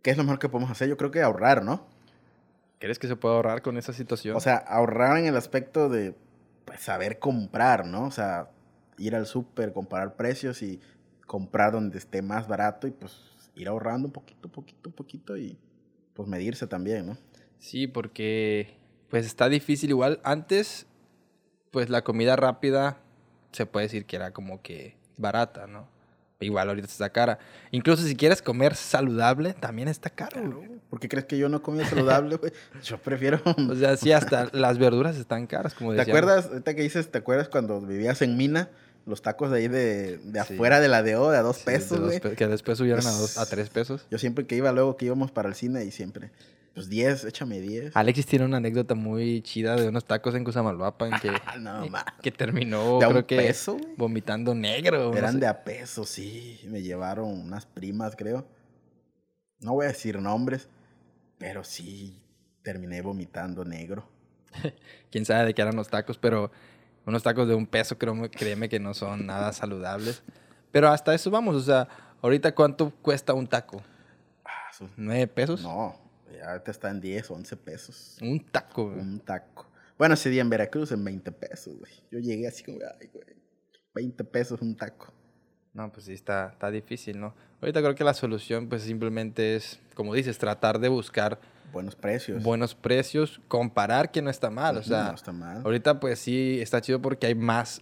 S2: ¿Qué es lo mejor que podemos hacer? Yo creo que ahorrar, ¿no?
S1: ¿Crees que se puede ahorrar con esa situación?
S2: O sea, ahorrar en el aspecto de pues, saber comprar, ¿no? O sea, ir al súper, comparar precios y comprar donde esté más barato y pues ir ahorrando un poquito, poquito, poquito y pues medirse también, ¿no?
S1: sí, porque pues está difícil. Igual antes, pues la comida rápida se puede decir que era como que barata, ¿no? Igual ahorita está cara. Incluso si quieres comer saludable, también está caro. güey.
S2: ¿Por qué crees que yo no comí saludable, güey? Yo prefiero...
S1: O sea, sí, hasta las verduras están caras, como
S2: ¿Te
S1: decíamos.
S2: acuerdas, ahorita que dices, te acuerdas cuando vivías en Mina? Los tacos de ahí de, de
S1: Sí.
S2: afuera de la DO, de a dos
S1: Sí,
S2: pesos,
S1: pe- que después subieron a, dos, a tres pesos.
S2: Yo siempre que iba, luego que íbamos para el cine y siempre, pues 10, échame 10.
S1: Alexis tiene una anécdota muy chida de unos tacos en Cusamalvapa en que,
S2: No,
S1: en-
S2: ma.
S1: que terminó,
S2: ¿De un
S1: creo que,
S2: peso,
S1: vomitando negro. no
S2: Eran
S1: sé.
S2: de a peso, sí. Me llevaron unas primas, creo. No voy a decir nombres, pero sí terminé vomitando negro.
S1: Quién sabe de qué eran los tacos, pero unos tacos de un peso, creo, créeme que no son nada saludables. Pero hasta eso vamos, o sea, ahorita cuánto cuesta un taco?
S2: Ah,
S1: ¿Nueve pesos?
S2: No, ya ahorita está en 10, 11 pesos.
S1: Un taco. güey.
S2: Un taco. Bueno, ese día en Veracruz en 20 pesos, güey. Yo llegué así como, ay, güey. 20 pesos un taco.
S1: No, pues sí, está, está difícil, ¿no? Ahorita creo que la solución, pues simplemente es, como dices, tratar de buscar
S2: Buenos precios.
S1: buenos precios, comparar que no está mal, o sea,
S2: no está mal.
S1: ahorita pues sí está chido porque hay más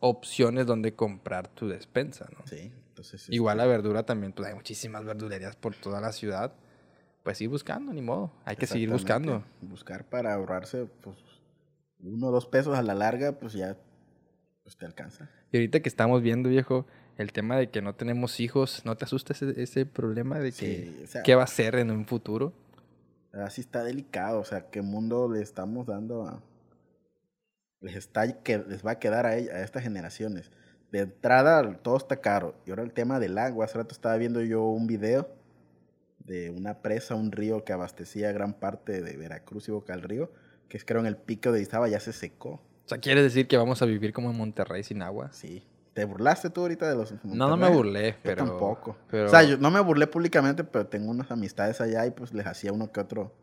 S1: opciones donde comprar tu despensa, ¿no?
S2: Sí, entonces.
S1: Igual
S2: este,
S1: la verdura también, pues hay muchísimas verdulerías por toda la ciudad. Pues sí, buscando, ni modo. Hay que seguir buscando.
S2: Buscar para ahorrarse, pues, uno o dos pesos a la larga, pues ya pues, te alcanza.
S1: Y ahorita que estamos viendo, viejo, el tema de que no tenemos hijos, ¿no te asusta ese, ese problema de que
S2: Sí, o sea,
S1: qué va a ser en un futuro?
S2: Así está delicado. O sea, qué mundo le estamos dando a. Les, está, que les va a quedar a, ella- a estas generaciones. de entrada todo está caro. Y ahora el tema del agua. Hace rato estaba viendo yo un video de una presa, un río que abastecía gran parte de Veracruz y Boca del Río, que es creo en el pico de Izaba ya se secó.
S1: O sea, ¿quieres decir que vamos a vivir como en Monterrey sin agua?
S2: Sí. ¿Te burlaste tú ahorita de los
S1: No, no me burlé,
S2: Yo
S1: pero...
S2: tampoco.
S1: pero-
S2: O sea, yo no me burlé públicamente, pero tengo unas amistades allá y pues les hacía uno que otro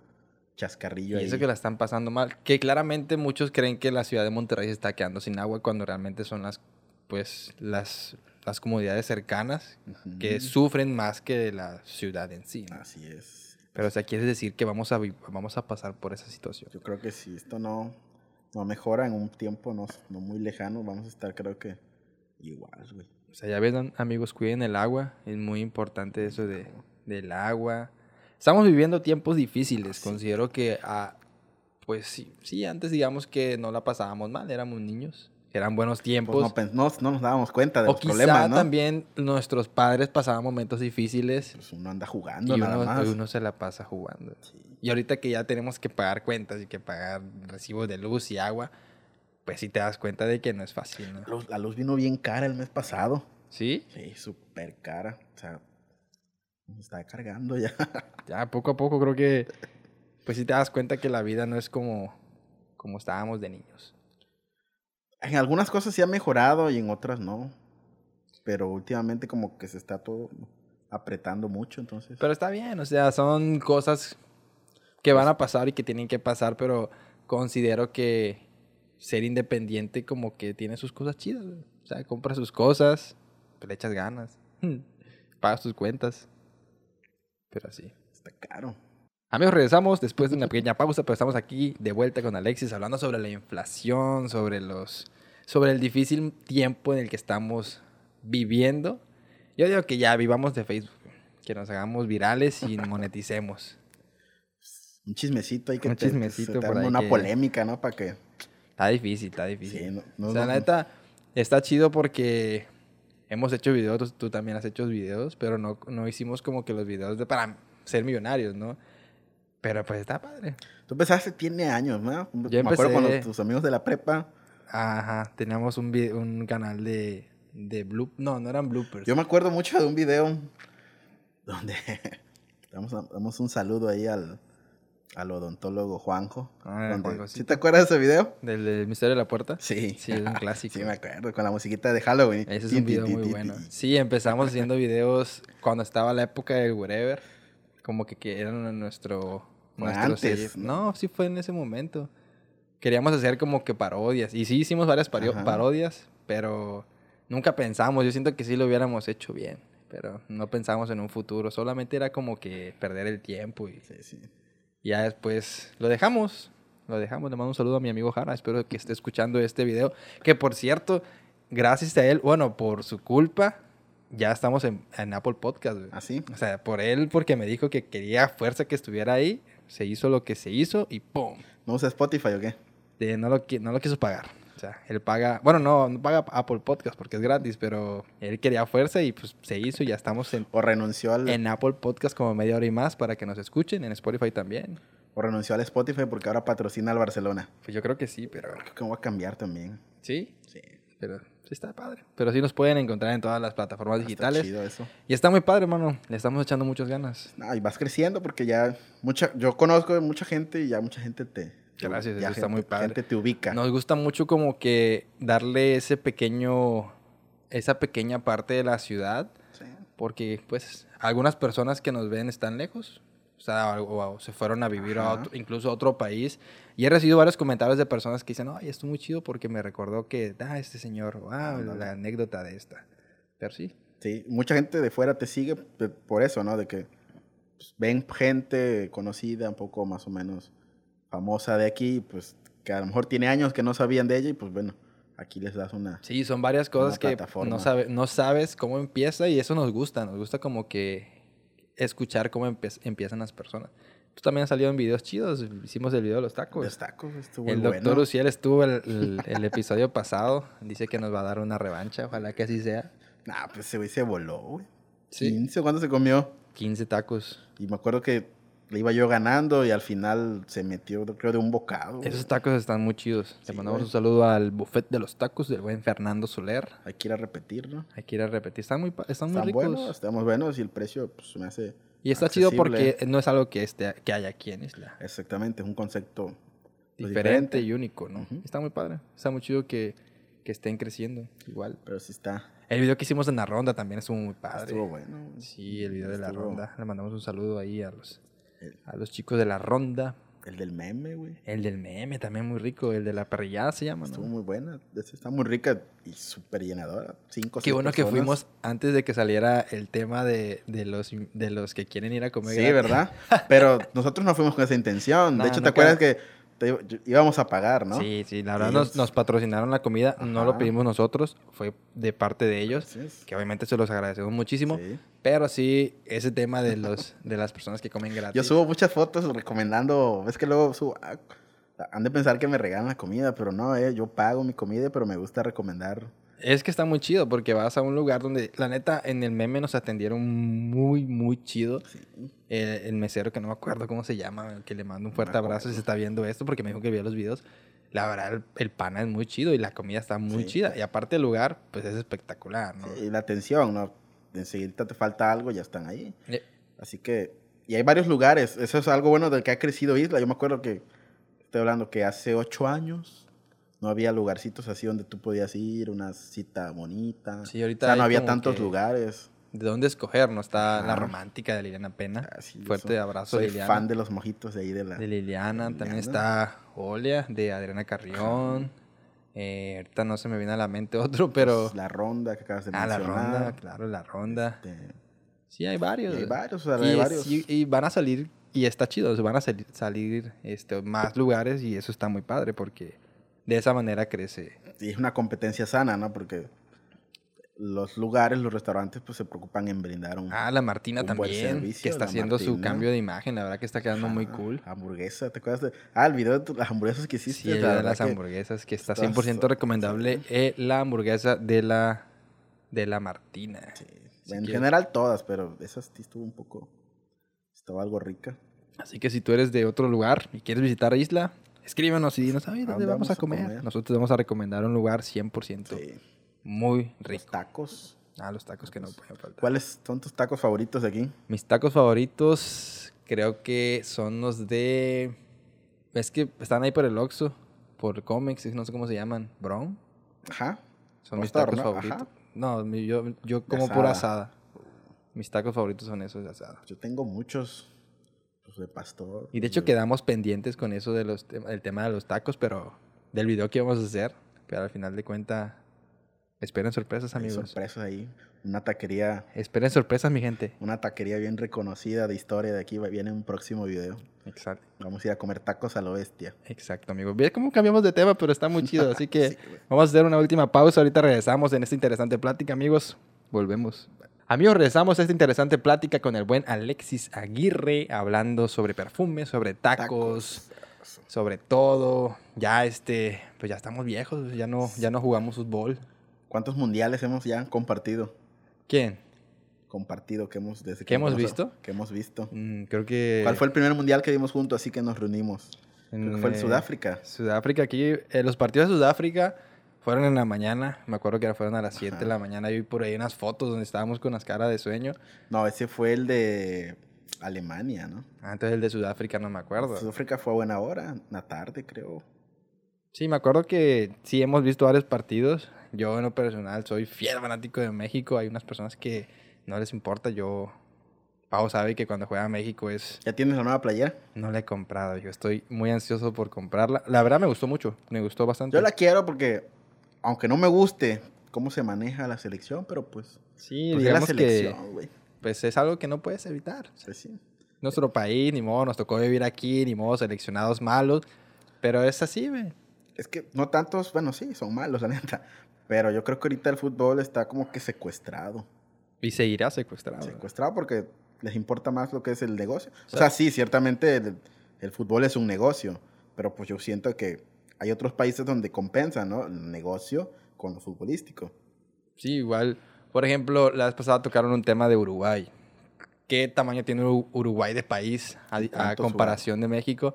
S2: chascarrillo
S1: Y
S2: ahí.
S1: eso que la están pasando mal. Que claramente muchos creen que la ciudad de Monterrey se está quedando sin agua cuando realmente son las, pues, las, las comunidades cercanas que sufren más que la ciudad en sí. ¿no?
S2: Así es.
S1: Pero, o sea, quieres decir que vamos a, vamos a pasar por esa situación.
S2: Yo creo que si esto no, no mejora en un tiempo no, no muy lejano, vamos a estar creo que igual, güey.
S1: O sea, ya ven, amigos, cuiden el agua. Es muy importante eso de, del agua. Estamos viviendo tiempos difíciles.
S2: Sí.
S1: Considero que, ah, pues sí, sí, antes digamos que no la pasábamos mal, éramos niños. Eran buenos
S2: Pues
S1: tiempos.
S2: no, pen- no, no nos dábamos cuenta de
S1: o
S2: los
S1: quizá
S2: problemas, ¿no?
S1: también nuestros padres pasaban momentos difíciles
S2: Pues uno anda
S1: y
S2: jugando nada
S1: uno,
S2: más.
S1: uno se la pasa jugando.
S2: Sí.
S1: Y ahorita que ya tenemos que pagar cuentas y que pagar recibos de luz y agua, pues sí te das cuenta de que no es fácil, ¿no?
S2: La luz- La luz vino bien cara el mes pasado.
S1: ¿Sí?
S2: Sí, súper cara. O sea, nos está cargando ya.
S1: Ya poco a poco creo que, pues sí te das cuenta que la vida no es como, como estábamos de niños.
S2: En algunas cosas sí ha mejorado y en otras no. Pero últimamente como que se está todo apretando mucho, entonces.
S1: Pero está bien, o sea, son cosas que van a pasar y que tienen que pasar, pero considero que ser independiente como que tiene sus cosas chidas. güey. O sea, compra sus cosas, le echas ganas, pagas tus cuentas. Pero así.
S2: Está caro.
S1: Amigos, regresamos después de una pequeña pausa, pero estamos aquí de vuelta con Alexis hablando sobre la inflación, sobre los sobre el difícil tiempo en el que estamos viviendo. Yo digo que ya vivamos de Facebook, que nos hagamos virales y moneticemos.
S2: Un chismecito ahí que
S1: Un
S2: te-
S1: chismecito
S2: te
S1: por ahí
S2: una
S1: que-
S2: polémica, ¿no? Para que...
S1: Está difícil, está difícil.
S2: Sí, no- no-
S1: o sea,
S2: no-
S1: la neta, está chido porque hemos hecho videos, tú- también has hecho videos, pero no, no hicimos como que los videos de para ser millonarios, ¿no? Pero pues está padre.
S2: Tú empezaste, tiene años, ¿no?
S1: Yo
S2: Me acuerdo cuando
S1: empecé-
S2: tus amigos de la prepa...
S1: Ajá, teníamos un, vi- un canal de, de bloop, no, no eran bloopers.
S2: Yo me acuerdo mucho de un video donde damos, damos un saludo ahí al, al odontólogo Juanjo.
S1: Ah,
S2: donde-. ¿Sí te acuerdas de ese video?
S1: ¿Del, del misterio de la puerta?
S2: Sí.
S1: Sí, es un clásico.
S2: sí, me acuerdo, con la musiquita de Halloween.
S1: Ese es un video muy bueno. Sí, empezamos haciendo videos cuando estaba la época del wherever. Como que, que eran nuestro...
S2: Antes,
S1: sello.
S2: ¿no?
S1: Sí fue en ese momento. Queríamos hacer como que parodias. Y sí hicimos varias
S2: Ajá.
S1: parodias, pero nunca pensamos. Yo siento que sí lo hubiéramos hecho bien. Pero no pensamos en un futuro. Solamente era como que perder el tiempo y
S2: Sí, sí.
S1: Ya después lo dejamos. Lo dejamos. Le mando un saludo a mi amigo Jara. Espero que esté escuchando este video. Que por cierto, gracias a él, bueno, por su culpa, ya estamos en, en Apple Podcast. güey.
S2: ¿Así?
S1: O sea, por él, porque me dijo que quería fuerza que estuviera ahí. Se hizo lo que se hizo y ¡pum!
S2: ¿No usa Spotify o qué?
S1: De- no, lo, qui- no lo quiso pagar. O sea, él paga, bueno, no, no paga Apple Podcast porque es gratis, pero él quería fuerza y pues se hizo y ya estamos en,
S2: ¿O renunció al,
S1: en Apple Podcast como media hora y más para que nos escuchen, en Spotify también.
S2: o renunció al Spotify porque ahora patrocina al Barcelona?
S1: Pues yo creo que sí, pero...
S2: Creo que voy a cambiar también.
S1: Sí,
S2: Sí.
S1: pero sí está padre. Pero sí nos pueden encontrar en todas las plataformas
S2: Está
S1: digitales.
S2: chido eso.
S1: Y está muy padre, hermano. Le estamos echando muchas ganas.
S2: No, y vas creciendo porque ya mucha, yo conozco mucha gente y ya mucha gente te...
S1: Gracias,
S2: ya
S1: eso está muy padre.
S2: gente te ubica.
S1: Nos gusta mucho como que darle ese pequeño, esa pequeña parte de la ciudad,
S2: Sí.
S1: porque pues algunas personas que nos ven están lejos, o sea, o, o se fueron a vivir a otro, incluso a otro país, y he recibido varios comentarios de personas que dicen, ay, esto es muy chido porque me recordó que, ah, este señor, o, ah,
S2: Ándale.
S1: la anécdota de esta. Pero sí,
S2: Sí, mucha gente de fuera te sigue por eso, ¿no? De que pues, ven gente conocida, un poco más o menos famosa de aquí, pues que a lo mejor tiene años que no sabían de ella y pues bueno, aquí les das una...
S1: Sí, son varias cosas que no, sabe, no sabes cómo empieza y eso nos gusta. Nos gusta como que escuchar cómo empe- empiezan las personas. Pues también han salido en videos chidos. Hicimos el video de los tacos.
S2: Los tacos, estuvo
S1: el
S2: bueno.
S1: doctor Uciel estuvo el, el- el episodio pasado. Dice que nos va a dar una revancha. Ojalá que así sea.
S2: Nah, pues ese güey se voló, güey.
S1: Sí.
S2: 15, ¿cuándo se comió?
S1: 15 tacos.
S2: Y me acuerdo que le iba yo ganando y al final se metió, creo, de un bocado. güey.
S1: Esos tacos están muy chidos.
S2: Sí,
S1: Le mandamos
S2: güey.
S1: un saludo al buffet de los tacos del buen Fernando Soler.
S2: Hay que ir a repetir, ¿no?
S1: Hay que ir a repetir. Están muy, pa- están muy
S2: Están
S1: ricos.
S2: buenos, estamos buenos y el precio pues, me hace
S1: Y está chido porque no es algo que, esté, que hay aquí en Isla.
S2: Exactamente, es un concepto pues,
S1: Diferente y único, ¿no? Está muy padre. Está muy chido que, que estén creciendo igual.
S2: Pero sí está,
S1: El video que hicimos en la ronda también estuvo muy padre.
S2: estuvo bueno.
S1: Sí, el video de la ronda. Le mandamos un saludo ahí a los,
S2: El,
S1: a los chicos de la ronda.
S2: el del meme, güey.
S1: El del meme también muy rico. El de la parrillada se llama,
S2: Estuvo
S1: ¿no?
S2: muy buena. Está muy rica y súper llenadora. Cinco,
S1: Qué bueno que fuimos antes de que saliera el tema de, de los, de los que quieren ir a comer.
S2: Sí,
S1: gratis.
S2: ¿verdad? Pero nosotros no fuimos con esa intención.
S1: No,
S2: de hecho, ¿te acuerdas que te- íbamos a pagar, no?
S1: Sí, sí, la verdad nos, nos patrocinaron la comida, no lo pedimos nosotros, fue de parte de ellos, que obviamente se los agradecemos muchísimo,
S2: Sí.
S1: Pero sí, ese tema de los de las personas que comen gratis.
S2: Yo subo muchas fotos recomendando. Es que luego subo. ah, han de pensar que me regalan la comida, pero no, eh, yo pago mi comida, pero me gusta recomendar.
S1: Es que está muy chido porque vas a un lugar donde, la neta, en el meme nos atendieron muy, muy chido.
S2: Sí.
S1: Eh, el mesero, que no me acuerdo cómo se llama, que le mando un fuerte
S2: me
S1: abrazo si se está viendo esto, porque me dijo que vio los videos. La verdad, el, el pana es muy chido y la comida está muy
S2: Sí.
S1: chida. Y aparte el lugar, pues es espectacular, ¿no?
S2: Sí, y la atención, ¿no? Enseguida te falta algo, ya están ahí.
S1: Eh,
S2: Así que, y hay varios lugares, eso es algo bueno del que ha crecido Isla. Yo me acuerdo que, estoy hablando que hace ocho años no había lugarcitos así donde tú podías ir, una cita bonita.
S1: Sí, ahorita
S2: o sea, no había tantos lugares.
S1: ¿De dónde escoger? ¿No está la
S2: Ajá.
S1: romántica de Liliana Pena?
S2: Ah, sí,
S1: Fuerte
S2: soy-
S1: abrazo,
S2: Soy
S1: Liliana.
S2: fan de los mojitos de ahí de la...
S1: De Liliana.
S2: de
S1: También
S2: Liliana.
S1: está Olia, de Adriana Carrión. Eh, ahorita no se me viene a la mente otro, pero...
S2: pues, la ronda que acabas de
S1: ah, la
S2: mencionar.
S1: ronda, claro, la ronda.
S2: Este,
S1: Sí, hay varios.
S2: y hay varios, o sea,
S1: Y,
S2: hay
S1: es-
S2: varios.
S1: y- y van a salir, y está chido, o sea, van a salir, salir este, más lugares y eso está muy padre porque de esa manera crece.
S2: Y es una competencia sana, ¿no? Porque los lugares, los restaurantes, pues se preocupan en brindar un...
S1: Ah, la Martina también,
S2: servicio,
S1: que está haciendo su cambio de imagen, la verdad que está quedando muy cool.
S2: Hamburguesa, ¿te acuerdas de...? Ah, el video de tu- las hamburguesas que hiciste.
S1: Sí, el
S2: la
S1: video de las
S2: que
S1: hamburguesas, que está
S2: está
S1: 100%
S2: so-
S1: recomendable. eh, la hamburguesa de la, de la Martina.
S2: sí.
S1: Si
S2: en general todas, pero esa sí estuvo un poco... Estaba algo rica.
S1: Así que si tú eres de otro lugar y quieres visitar Isla, escríbenos y dinos, "Ay, ¿dónde
S2: dónde
S1: vamos a
S2: vamos a
S1: comer?
S2: comer?
S1: Nosotros te vamos a recomendar un lugar 100%
S2: Sí.
S1: Muy
S2: Los
S1: rico.
S2: tacos.
S1: Ah, los tacos que no pueden faltar.
S2: ¿Cuáles son tus tacos favoritos de aquí?
S1: Mis tacos favoritos creo que son los de... Es que están ahí por el Oxxo, por Comex, no sé cómo se llaman. ¿Brown?
S2: Ajá.
S1: Son mis tacos favoritos.
S2: Ajá.
S1: No, yo, yo como pura
S2: asada.
S1: asada. Mis tacos favoritos son esos de asada.
S2: Yo tengo muchos pues, de pastor.
S1: Y de hecho
S2: de-
S1: quedamos pendientes con eso de los tem- el tema de los tacos, pero del video que íbamos a hacer. Pero al final de cuenta, esperen sorpresas,
S2: hay
S1: amigos.
S2: sorpresas ahí. Una taquería,
S1: Esperen sorpresas, mi gente.
S2: una taquería bien reconocida de historia de aquí. Viene un próximo video.
S1: Exacto.
S2: Vamos a ir a comer tacos a lo bestia.
S1: Exacto, amigo. Ve cómo cambiamos de tema, pero está muy chido. Así que
S2: Sí,
S1: vamos a hacer una última pausa. Ahorita regresamos en esta interesante plática, amigos. Volvemos. Amigos, regresamos a esta interesante plática con el buen Alexis Aguirre, hablando sobre perfumes, sobre tacos, sobre todo. Ya este, pues ya estamos viejos, ya no, ya no jugamos fútbol.
S2: ¿Cuántos mundiales hemos ya compartido?
S1: ¿Quién?
S2: Compartido que hemos desde
S1: ¿Qué hemos visto?
S2: Que hemos visto.
S1: Mm, creo que.
S2: ¿Cuál fue el primer mundial que vimos juntos así que nos reunimos? Creo que fue en
S1: eh,
S2: Sudáfrica.
S1: Sudáfrica, aquí, eh, los partidos de Sudáfrica fueron en la mañana. Me acuerdo que fueron a las 7 de la mañana. Yo vi por ahí unas fotos donde estábamos con las caras de sueño.
S2: No, ese fue el de Alemania, ¿no?
S1: Ah, entonces el de Sudáfrica no me acuerdo.
S2: Sudáfrica fue a buena hora, una tarde creo.
S1: Sí, me acuerdo que sí hemos visto varios partidos. Yo en lo personal soy fiel fanático de México. Hay unas personas que no les importa. Yo, Pau sabe que cuando juega a México es...
S2: ¿Ya tienes la nueva playera?
S1: No la he comprado. Yo estoy muy ansioso por comprarla. La verdad me gustó mucho. Me gustó bastante.
S2: Yo la quiero porque, aunque no me guste cómo se maneja la selección, pero pues,
S1: Sí,
S2: pues es la
S1: digamos que
S2: selección, güey.
S1: pues es algo que no puedes evitar.
S2: Pues sí.
S1: Nuestro país, ni modo, nos tocó vivir aquí, ni modo, seleccionados malos. Pero es así, güey.
S2: Es que no tantos, bueno, sí, son malos, la neta. Pero yo creo que ahorita el fútbol está como que secuestrado.
S1: Y seguirá secuestrado.
S2: Secuestrado porque les importa más lo que es el negocio. O
S1: sea-
S2: sea, sí, ciertamente el, el fútbol es un negocio, pero pues yo siento que hay otros países donde compensan, ¿no? El negocio con lo futbolístico.
S1: Sí, igual. Por ejemplo, la vez pasada tocaron un tema de Uruguay. qué tamaño tiene Uru- Uruguay de país a, a
S2: ¿Cuántos
S1: comparación de México.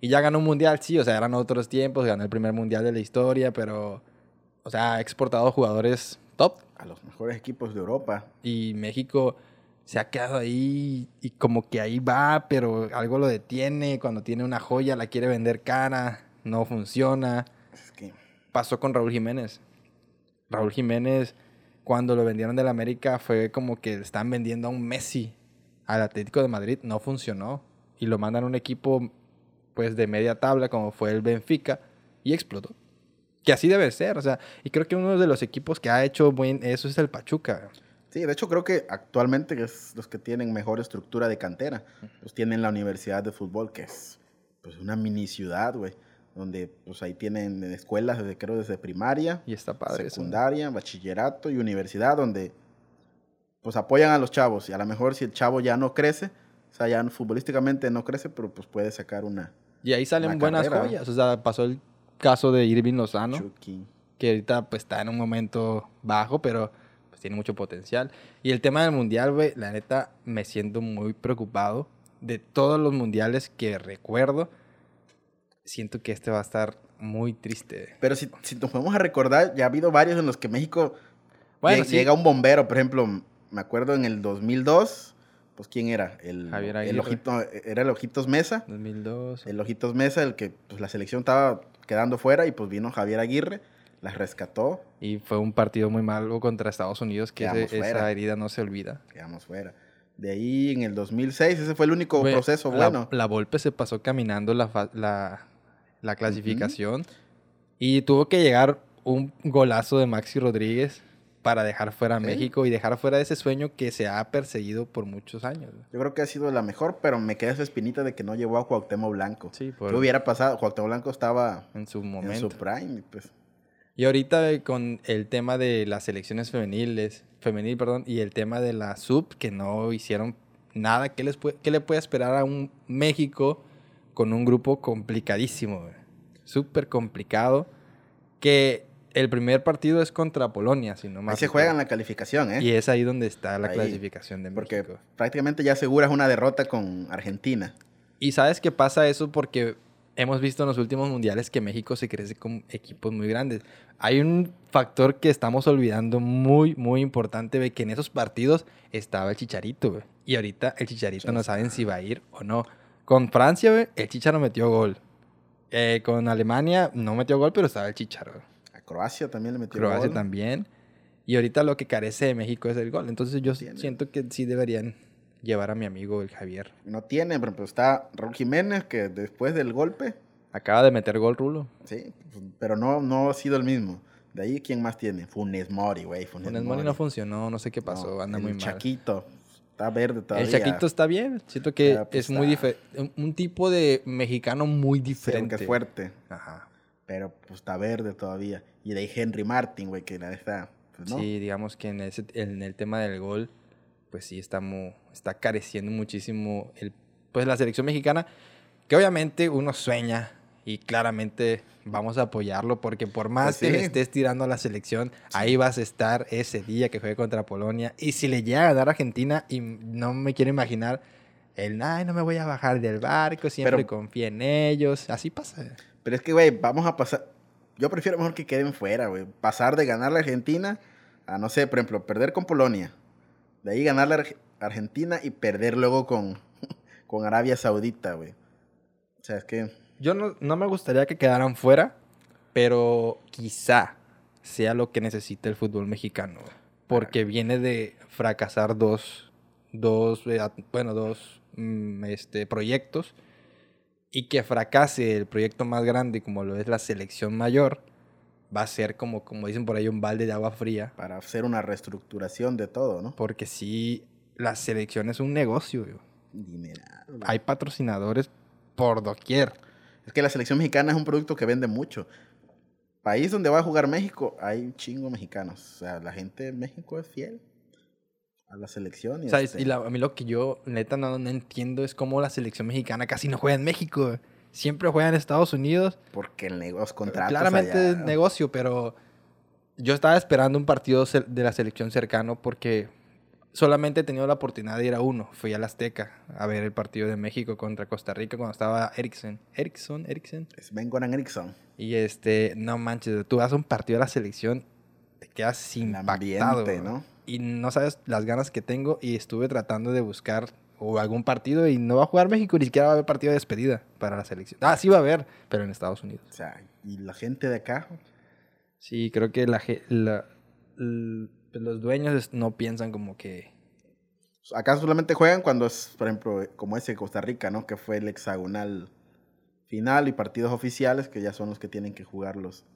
S1: Y ya ganó un mundial, sí, o sea, eran otros tiempos, ganó el primer mundial de la historia, pero, o sea, ha exportado jugadores top
S2: A los mejores equipos de Europa.
S1: y México se ha quedado ahí y como que ahí va, pero algo lo detiene. Cuando tiene una joya la quiere vender cara, no funciona.
S2: Es que
S1: Pasó con Raúl Jiménez. Raúl Jiménez, cuando lo vendieron del América, fue como que están vendiendo a un Messi al Atlético de Madrid. No funcionó. Y lo mandan a un equipo pues de media tabla como fue el Benfica y explotó. Que así debe ser, o sea, y creo que uno de los equipos que ha hecho buen eso es el Pachuca.
S2: Sí, de hecho creo que actualmente es los que tienen mejor estructura de cantera. Pues tienen la Universidad de Fútbol, que es pues una mini ciudad, güey. Donde pues ahí tienen escuelas, desde, creo desde primaria,
S1: Y está padre eso.
S2: secundaria, bachillerato y universidad, donde pues apoyan a los chavos. Y a lo mejor si el chavo ya no crece, o sea, ya futbolísticamente no crece, pero pues puede sacar una
S1: Y ahí salen
S2: Una
S1: buenas
S2: carrera.
S1: joyas. O sea, pasó el caso de Irving Lozano,
S2: Chucky.
S1: que ahorita pues está en un momento bajo, pero pues tiene mucho potencial. Y el tema del mundial, güey, la neta me siento muy preocupado. De todos los mundiales que recuerdo, siento que este va a estar muy triste.
S2: Pero si, si nos podemos a recordar, ya ha habido varios en los que México
S1: Bueno,
S2: lle-
S1: sí.
S2: llega un bombero, por ejemplo, me acuerdo en el 2002, pues ¿quién era? El,
S1: Javier
S2: el
S1: Aguirre.
S2: Ojito, era el Ojitos Mesa,
S1: 2002.
S2: el Ojitos Mesa, el que pues la selección estaba quedando fuera y pues vino Javier Aguirre, las rescató,
S1: Y fue un partido muy malo contra Estados Unidos, que ese- esa herida no se olvida.
S2: quedamos fuera. De ahí en el 2006, ese fue el único
S1: Güey,
S2: proceso
S1: la,
S2: bueno.
S1: La Volpe se pasó caminando la, la, la clasificación y tuvo que llegar un golazo de Maxi Rodríguez para dejar fuera a
S2: Sí.
S1: México y dejar fuera ese sueño que se ha perseguido por muchos años.
S2: Yo creo que ha sido la mejor, pero me queda esa espinita de que no llevó a Cuauhtémoc Blanco.
S1: Sí,
S2: ¿Qué
S1: por,
S2: hubiera pasado? Cuauhtémoc Blanco estaba
S1: en su
S2: en
S1: momento.
S2: su prime, y, pues
S1: Y ahorita eh, con el tema de las selecciones femeniles, femenil, perdón, y el tema de la sub, que no hicieron nada, ¿qué, les puede, qué le puede esperar a un México con un grupo complicadísimo? Súper complicado. Que el primer partido es contra Polonia, si no
S2: ahí
S1: más.
S2: se juegan la calificación, ¿eh?
S1: Y es ahí donde está la
S2: Ahí,
S1: clasificación de
S2: Porque
S1: México.
S2: prácticamente ya aseguras una derrota con Argentina.
S1: Y sabes qué pasa eso porque hemos visto en los últimos mundiales que México se crece con equipos muy grandes. Hay un factor que estamos olvidando muy, muy importante, ve, que en esos partidos estaba el Chicharito, güey. Y ahorita el Chicharito no saben si va a ir o no. Con Francia, güey, el Chicharo metió gol. Eh, con Alemania no metió gol, pero estaba el Chicharo.
S2: Croacia también le metió
S1: Croacia
S2: gol.
S1: también. Y ahorita lo que carece de México es el gol. Entonces yo
S2: Tiene.
S1: siento que sí deberían llevar a mi amigo el Javier.
S2: No tiene, ejemplo, está Raúl Jiménez, que después del golpe,
S1: Acaba de meter gol Rulo.
S2: sí, pero no, no ha sido el mismo. De ahí, ¿quién más tiene? Funes Mori, güey. Funes,
S1: Funes Mori no funcionó, no sé qué pasó,
S2: No,
S1: anda muy mal.
S2: Chaquito, está verde todavía.
S1: El Chaquito está bien, siento que
S2: Pero, pues,
S1: es muy diferente, un tipo de mexicano muy
S2: Sí,
S1: diferente.
S2: aunque es fuerte,
S1: Ajá.
S2: Pero pues está verde todavía. Y de ahí Henry Martin, güey, que la está, pues no.
S1: Sí, digamos que en, ese, en el tema del gol, pues sí está, mu- está careciendo muchísimo el, pues la selección mexicana, que obviamente uno sueña y claramente vamos a apoyarlo porque por más
S2: Pues
S1: que
S2: sí.
S1: estés tirando a la selección, ahí vas a estar ese día que juegue contra Polonia. Y si le llega a ganar a Argentina, y no me quiero imaginar el, ay, no me voy a bajar del barco, siempre
S2: Pero-
S1: en ellos. Así pasa.
S2: Pero es que, güey, vamos a pasar. Yo prefiero mejor que queden fuera, güey. Pasar de ganar la Argentina a, no sé, por ejemplo, perder con Polonia. De ahí ganar la Arge- Argentina y perder luego con, con Arabia Saudita, güey. O sea, es que.
S1: Yo no, no me gustaría que quedaran fuera, pero quizá sea lo que necesita el fútbol mexicano. Porque viene de fracasar dos, dos eh, bueno, dos mm, este, proyectos. Y que fracase el proyecto más grande, como lo es la selección mayor, va a ser como, como dicen por ahí, un balde de agua fría.
S2: Para hacer una reestructuración de todo, ¿no?
S1: Porque sí, la selección es un negocio.
S2: Dineral.
S1: Hay patrocinadores por doquier.
S2: Es que la selección mexicana es un producto que vende mucho. País donde va a jugar México, hay un chingo mexicanos. O sea, la gente de México es fiel a la selección. Y,
S1: O sea,
S2: este,
S1: y la- a mí lo que yo neta no, no entiendo es cómo la selección mexicana casi no juega en México. Siempre juega en Estados Unidos.
S2: Porque el negocio, contratos
S1: Claramente
S2: allá,
S1: es negocio, pero yo estaba esperando un partido de la selección cercano porque solamente he tenido la oportunidad de ir a uno. Fui al Azteca a ver el partido de México contra Costa Rica cuando estaba Erickson. Erickson, Erickson.
S2: Sven Goran Eriksson.
S1: Y este, no manches, tú vas a un partido de la selección, te quedas
S2: El
S1: impactado.
S2: ambiente,
S1: ¿no? Y no sabes las ganas que tengo y estuve tratando de buscar o algún partido y no va a jugar México, ni siquiera va a haber partido de despedida para la selección. Ah, sí va a haber, pero en Estados Unidos.
S2: O sea, y la gente de acá,
S1: Sí, creo que la, la- los dueños no piensan como que...
S2: acá solamente juegan cuando es, por ejemplo, como ese de Costa Rica, ¿no? Que fue el hexagonal final y partidos oficiales, que ya son los que tienen que jugarlos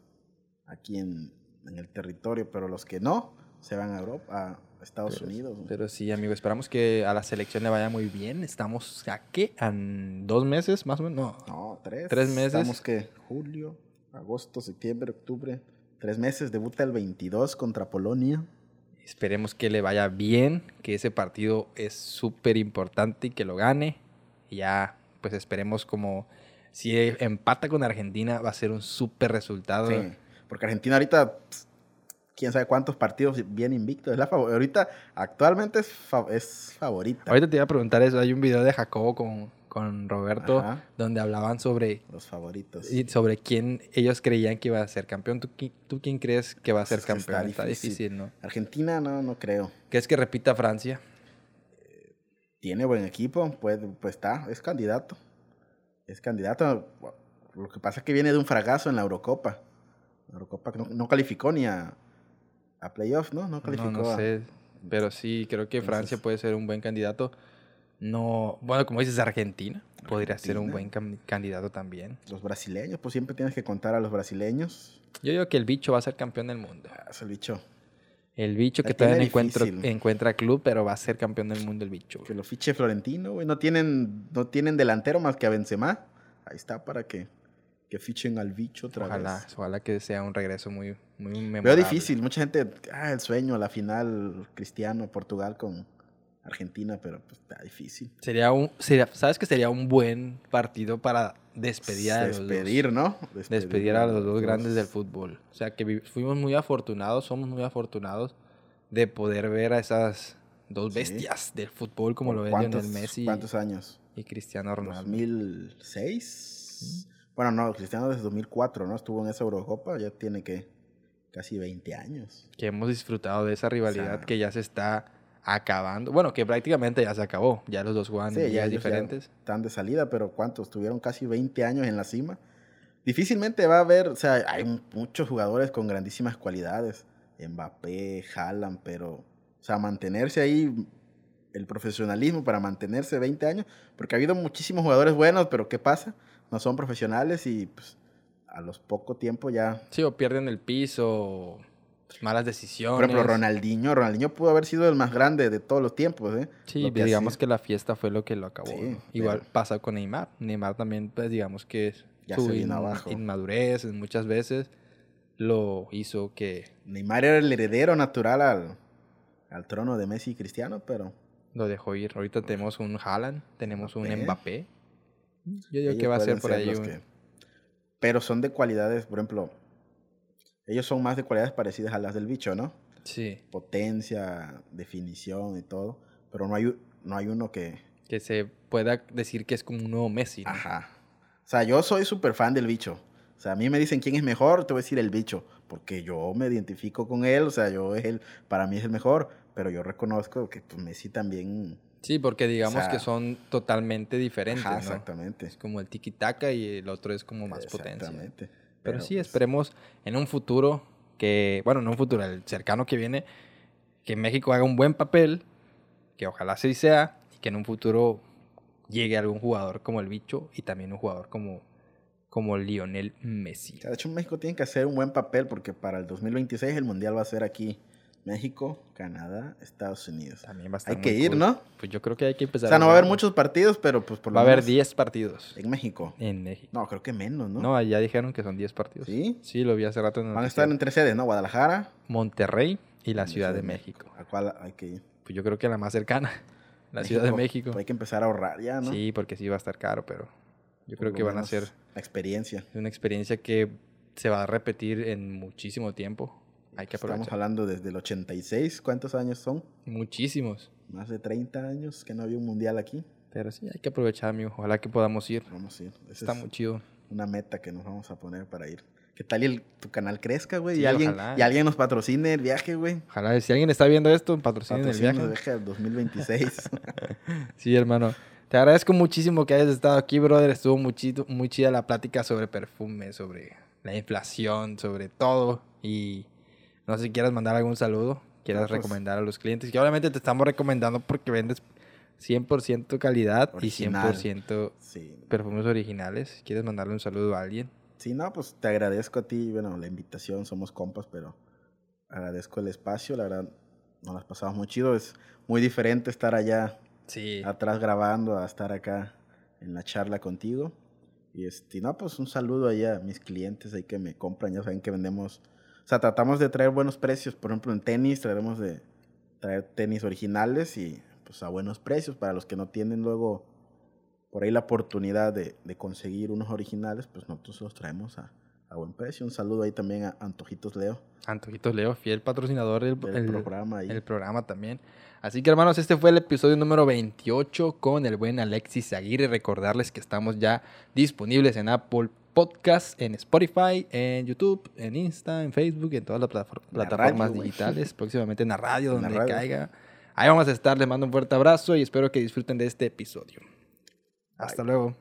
S2: aquí en, en el territorio, pero los que no, se van a Europa, a Estados
S1: Pero,
S2: Unidos.
S1: pero sí, amigo, esperamos que a la selección le vaya muy bien. Estamos a qué? ¿A dos meses más o menos? No.
S2: No, tres.
S1: Tres meses.
S2: Estamos que julio, agosto, septiembre, octubre. Tres meses, debuta el 22 contra Polonia.
S1: Esperemos que le vaya bien, que ese partido es súper importante y que lo gane. Y ya, pues esperemos como si empata con Argentina va a ser un súper resultado.
S2: Sí, porque Argentina ahorita, pss, quién sabe cuántos partidos viene invicto. Es la favor- ahorita, actualmente es, fa- es favorita.
S1: Ahorita te iba a preguntar eso. Hay un video de Jacobo con, con Roberto
S2: Ajá.
S1: donde hablaban sobre,
S2: Los favoritos.
S1: y sobre quién ellos creían que iba a ser campeón. ¿Tú, qui- tú quién crees que va a ser
S2: Es está
S1: campeón? Está
S2: difícil.
S1: ¿no?
S2: Argentina, no, no creo.
S1: ¿Crees que repita Francia?
S2: Tiene buen equipo, pues, pues está, es candidato. Es candidato. Lo que pasa es que viene de un fracaso en la Eurocopa. La Eurocopa no, no calificó ni a, a playoffs, ¿no? No calificó.
S1: No, no
S2: a-
S1: sé. Pero sí, creo que Francia puede ser un buen candidato. No, bueno, como dices, Argentina podría ser un buen candidato también.
S2: Los brasileños, pues siempre tienes que contar a los brasileños.
S1: Yo digo que el bicho va a ser campeón del mundo.
S2: Ah, Es el bicho.
S1: El bicho que todavía encuentra,
S2: difícil.
S1: encuentra club, pero va a ser campeón del mundo el bicho.
S2: Que lo fiche Florentino, güey. No tienen, no tienen delantero más que a Benzema. Ahí está para que, que fichen al bicho otra
S1: Ojalá,
S2: vez.
S1: ojalá que sea un regreso muy, muy memorable.
S2: Veo difícil. Mucha gente, ah, el sueño, la final Cristiano, Portugal con Argentina, pero pues está difícil.
S1: Sería un, sería, ¿sabes que sería un buen partido para despedir a los dos?
S2: Despedir, ¿no?
S1: despedir a los dos grandes del fútbol. O sea, que fuimos muy afortunados, somos muy afortunados de poder ver a esas dos
S2: Sí.
S1: bestias del fútbol como lo ven
S2: ¿Cuántos,
S1: Lionel Messi
S2: ¿Cuántos años?
S1: y Cristiano Ronaldo.
S2: ¿2006? Bueno, no, Cristiano desde 2004, ¿no? Estuvo en esa Eurocopa, ya tiene que casi 20 años.
S1: Que hemos disfrutado de esa rivalidad
S2: sea,
S1: que ya se está acabando. Bueno, que prácticamente ya se acabó. Ya los dos juegan
S2: Sí, ya ellos ya
S1: diferentes.
S2: están de salida, pero ¿cuántos? Tuvieron casi 20 años en la cima. Difícilmente va a haber, o sea, hay mu- muchos jugadores con grandísimas cualidades. Mbappé, Haaland, pero, o sea, mantenerse ahí, el profesionalismo para mantenerse 20 años, porque ha habido muchísimos jugadores buenos, pero ¿qué pasa? No son profesionales y pues, a los poco tiempo ya...
S1: Sí, o pierden el piso, pues, malas decisiones.
S2: Por ejemplo, Ronaldinho, Ronaldinho pudo haber sido el más grande de todos los tiempos, ¿eh?
S1: Sí,
S2: Lo que
S1: digamos que la fiesta fue lo que lo acabó.
S2: Sí,
S1: ¿no? Igual
S2: pero-
S1: pasa con Neymar. Neymar también, pues digamos que
S2: Ya
S1: su in-
S2: abajo.
S1: inmadurez muchas veces lo hizo que
S2: Neymar era el heredero natural al, al trono de Messi y Cristiano, pero
S1: lo dejó ir. Ahorita tenemos un Haaland, tenemos un
S2: Mbappé.
S1: Yo digo
S2: ellos
S1: que va a ser por ahí
S2: que- Pero son de cualidades, por ejemplo, ellos son más de cualidades parecidas a las del bicho, ¿no?
S1: Sí,
S2: Potencia, definición y todo, pero no hay, no hay uno que...
S1: que se pueda decir que es como un nuevo Messi. ¿no?
S2: Ajá. O sea, yo soy súper fan del bicho. O sea, a mí me dicen quién es mejor, te voy a decir el bicho, porque yo me identifico con él, o sea, yo es el, para mí es el mejor, pero yo reconozco que pues, Messi también...
S1: Sí, porque digamos
S2: sea,
S1: que son totalmente diferentes,
S2: Ajá,
S1: ¿no?
S2: exactamente.
S1: Es como el tiki-taka y el otro es como más potencia.
S2: Exactamente.
S1: Pero, sí,
S2: pues,
S1: esperemos en un futuro que, bueno, en un futuro, el cercano que viene, que México haga un buen papel, que ojalá así sea, y que en un futuro llegue algún jugador como el bicho y también un jugador como, como Lionel Messi.
S2: o sea, de hecho, México tiene que hacer un buen papel porque para el 2026 el Mundial va a ser aquí. México, Canadá, Estados Unidos.
S1: También va a estar
S2: Hay que ir,
S1: cool.
S2: ¿no?
S1: Pues yo creo que hay que
S2: O
S1: empezar.
S2: sea, no va a haber muchos partidos, pero pues por lo
S1: Va a haber
S2: menos
S1: 10 partidos
S2: en México.
S1: en México.
S2: No, creo que menos, ¿no?
S1: No, ya dijeron que son 10 partidos.
S2: ¿Sí?
S1: Sí, lo vi hace rato en
S2: Van a estar en tres sedes, ¿no? Guadalajara.
S1: Monterrey y la Ciudad de México.
S2: ¿A cuál hay que ir?
S1: Pues yo creo que la más cercana, la Ciudad de México.
S2: Pues hay que empezar a ahorrar ya, ¿no?
S1: Sí, porque sí va a estar caro, pero yo creo que van a
S2: menos
S1: ser
S2: La experiencia.
S1: una experiencia que se va a repetir en muchísimo tiempo. Hay que
S2: Estamos hablando desde el 86. ¿Cuántos años son?
S1: Muchísimos.
S2: Más de 30 años que no había un mundial aquí.
S1: Pero sí, hay que aprovechar, amigo. Ojalá que podamos ir.
S2: Vamos a ir. Esa
S1: Está
S2: es
S1: muy chido.
S2: una meta que nos vamos a poner para ir. ¿Qué tal y el- tu canal crezca, güey?
S1: Sí,
S2: y, alguien,
S1: ojalá.
S2: y alguien nos patrocine el viaje, güey.
S1: Ojalá, si alguien está viendo esto, patrocinen el viaje.
S2: viaje al 2026.
S1: Sí, hermano. Te agradezco muchísimo que hayas estado aquí, brother. Estuvo muy, chido- muy chida la plática sobre perfume, sobre la inflación, sobre todo. Y no sé si quieras mandar algún saludo, quieras
S2: No, pues-
S1: recomendar a los clientes. Que obviamente te estamos recomendando porque vendes 100% calidad
S2: Original.
S1: y 100%
S2: sí.
S1: perfumes originales. ¿Quieres mandarle un saludo a alguien?
S2: Sí, no, pues te agradezco a ti, bueno, la invitación, somos compas, pero agradezco el espacio, la verdad, nos las pasamos muy chido, es muy diferente estar allá
S1: Sí.
S2: atrás grabando a estar acá en la charla contigo. Y este, no, pues un saludo allá a mis clientes ahí que me compran, ya saben que vendemos, o sea, tratamos de traer buenos precios, por ejemplo, en tenis trataremos de traer tenis originales y pues a buenos precios para los que no tienen luego por ahí la oportunidad de, de conseguir unos originales, pues nosotros los traemos a, a buen precio. Un saludo ahí también a Antojitos Leo,
S1: Antojitos Leo, fiel patrocinador del,
S2: del
S1: el-
S2: programa ahí.
S1: el programa también. Así que hermanos, este fue el episodio número 28 con el buen Alexis Aguirre. Recordarles que estamos ya disponibles en Apple Podcast, en Spotify, en YouTube, en Insta, en Facebook, en todas las
S2: la
S1: plataformas
S2: radio,
S1: digitales, próximamente en la radio,
S2: En la
S1: donde
S2: radio.
S1: caiga. Ahí vamos a estar, les mando un fuerte abrazo y espero que disfruten de este episodio. Hasta luego.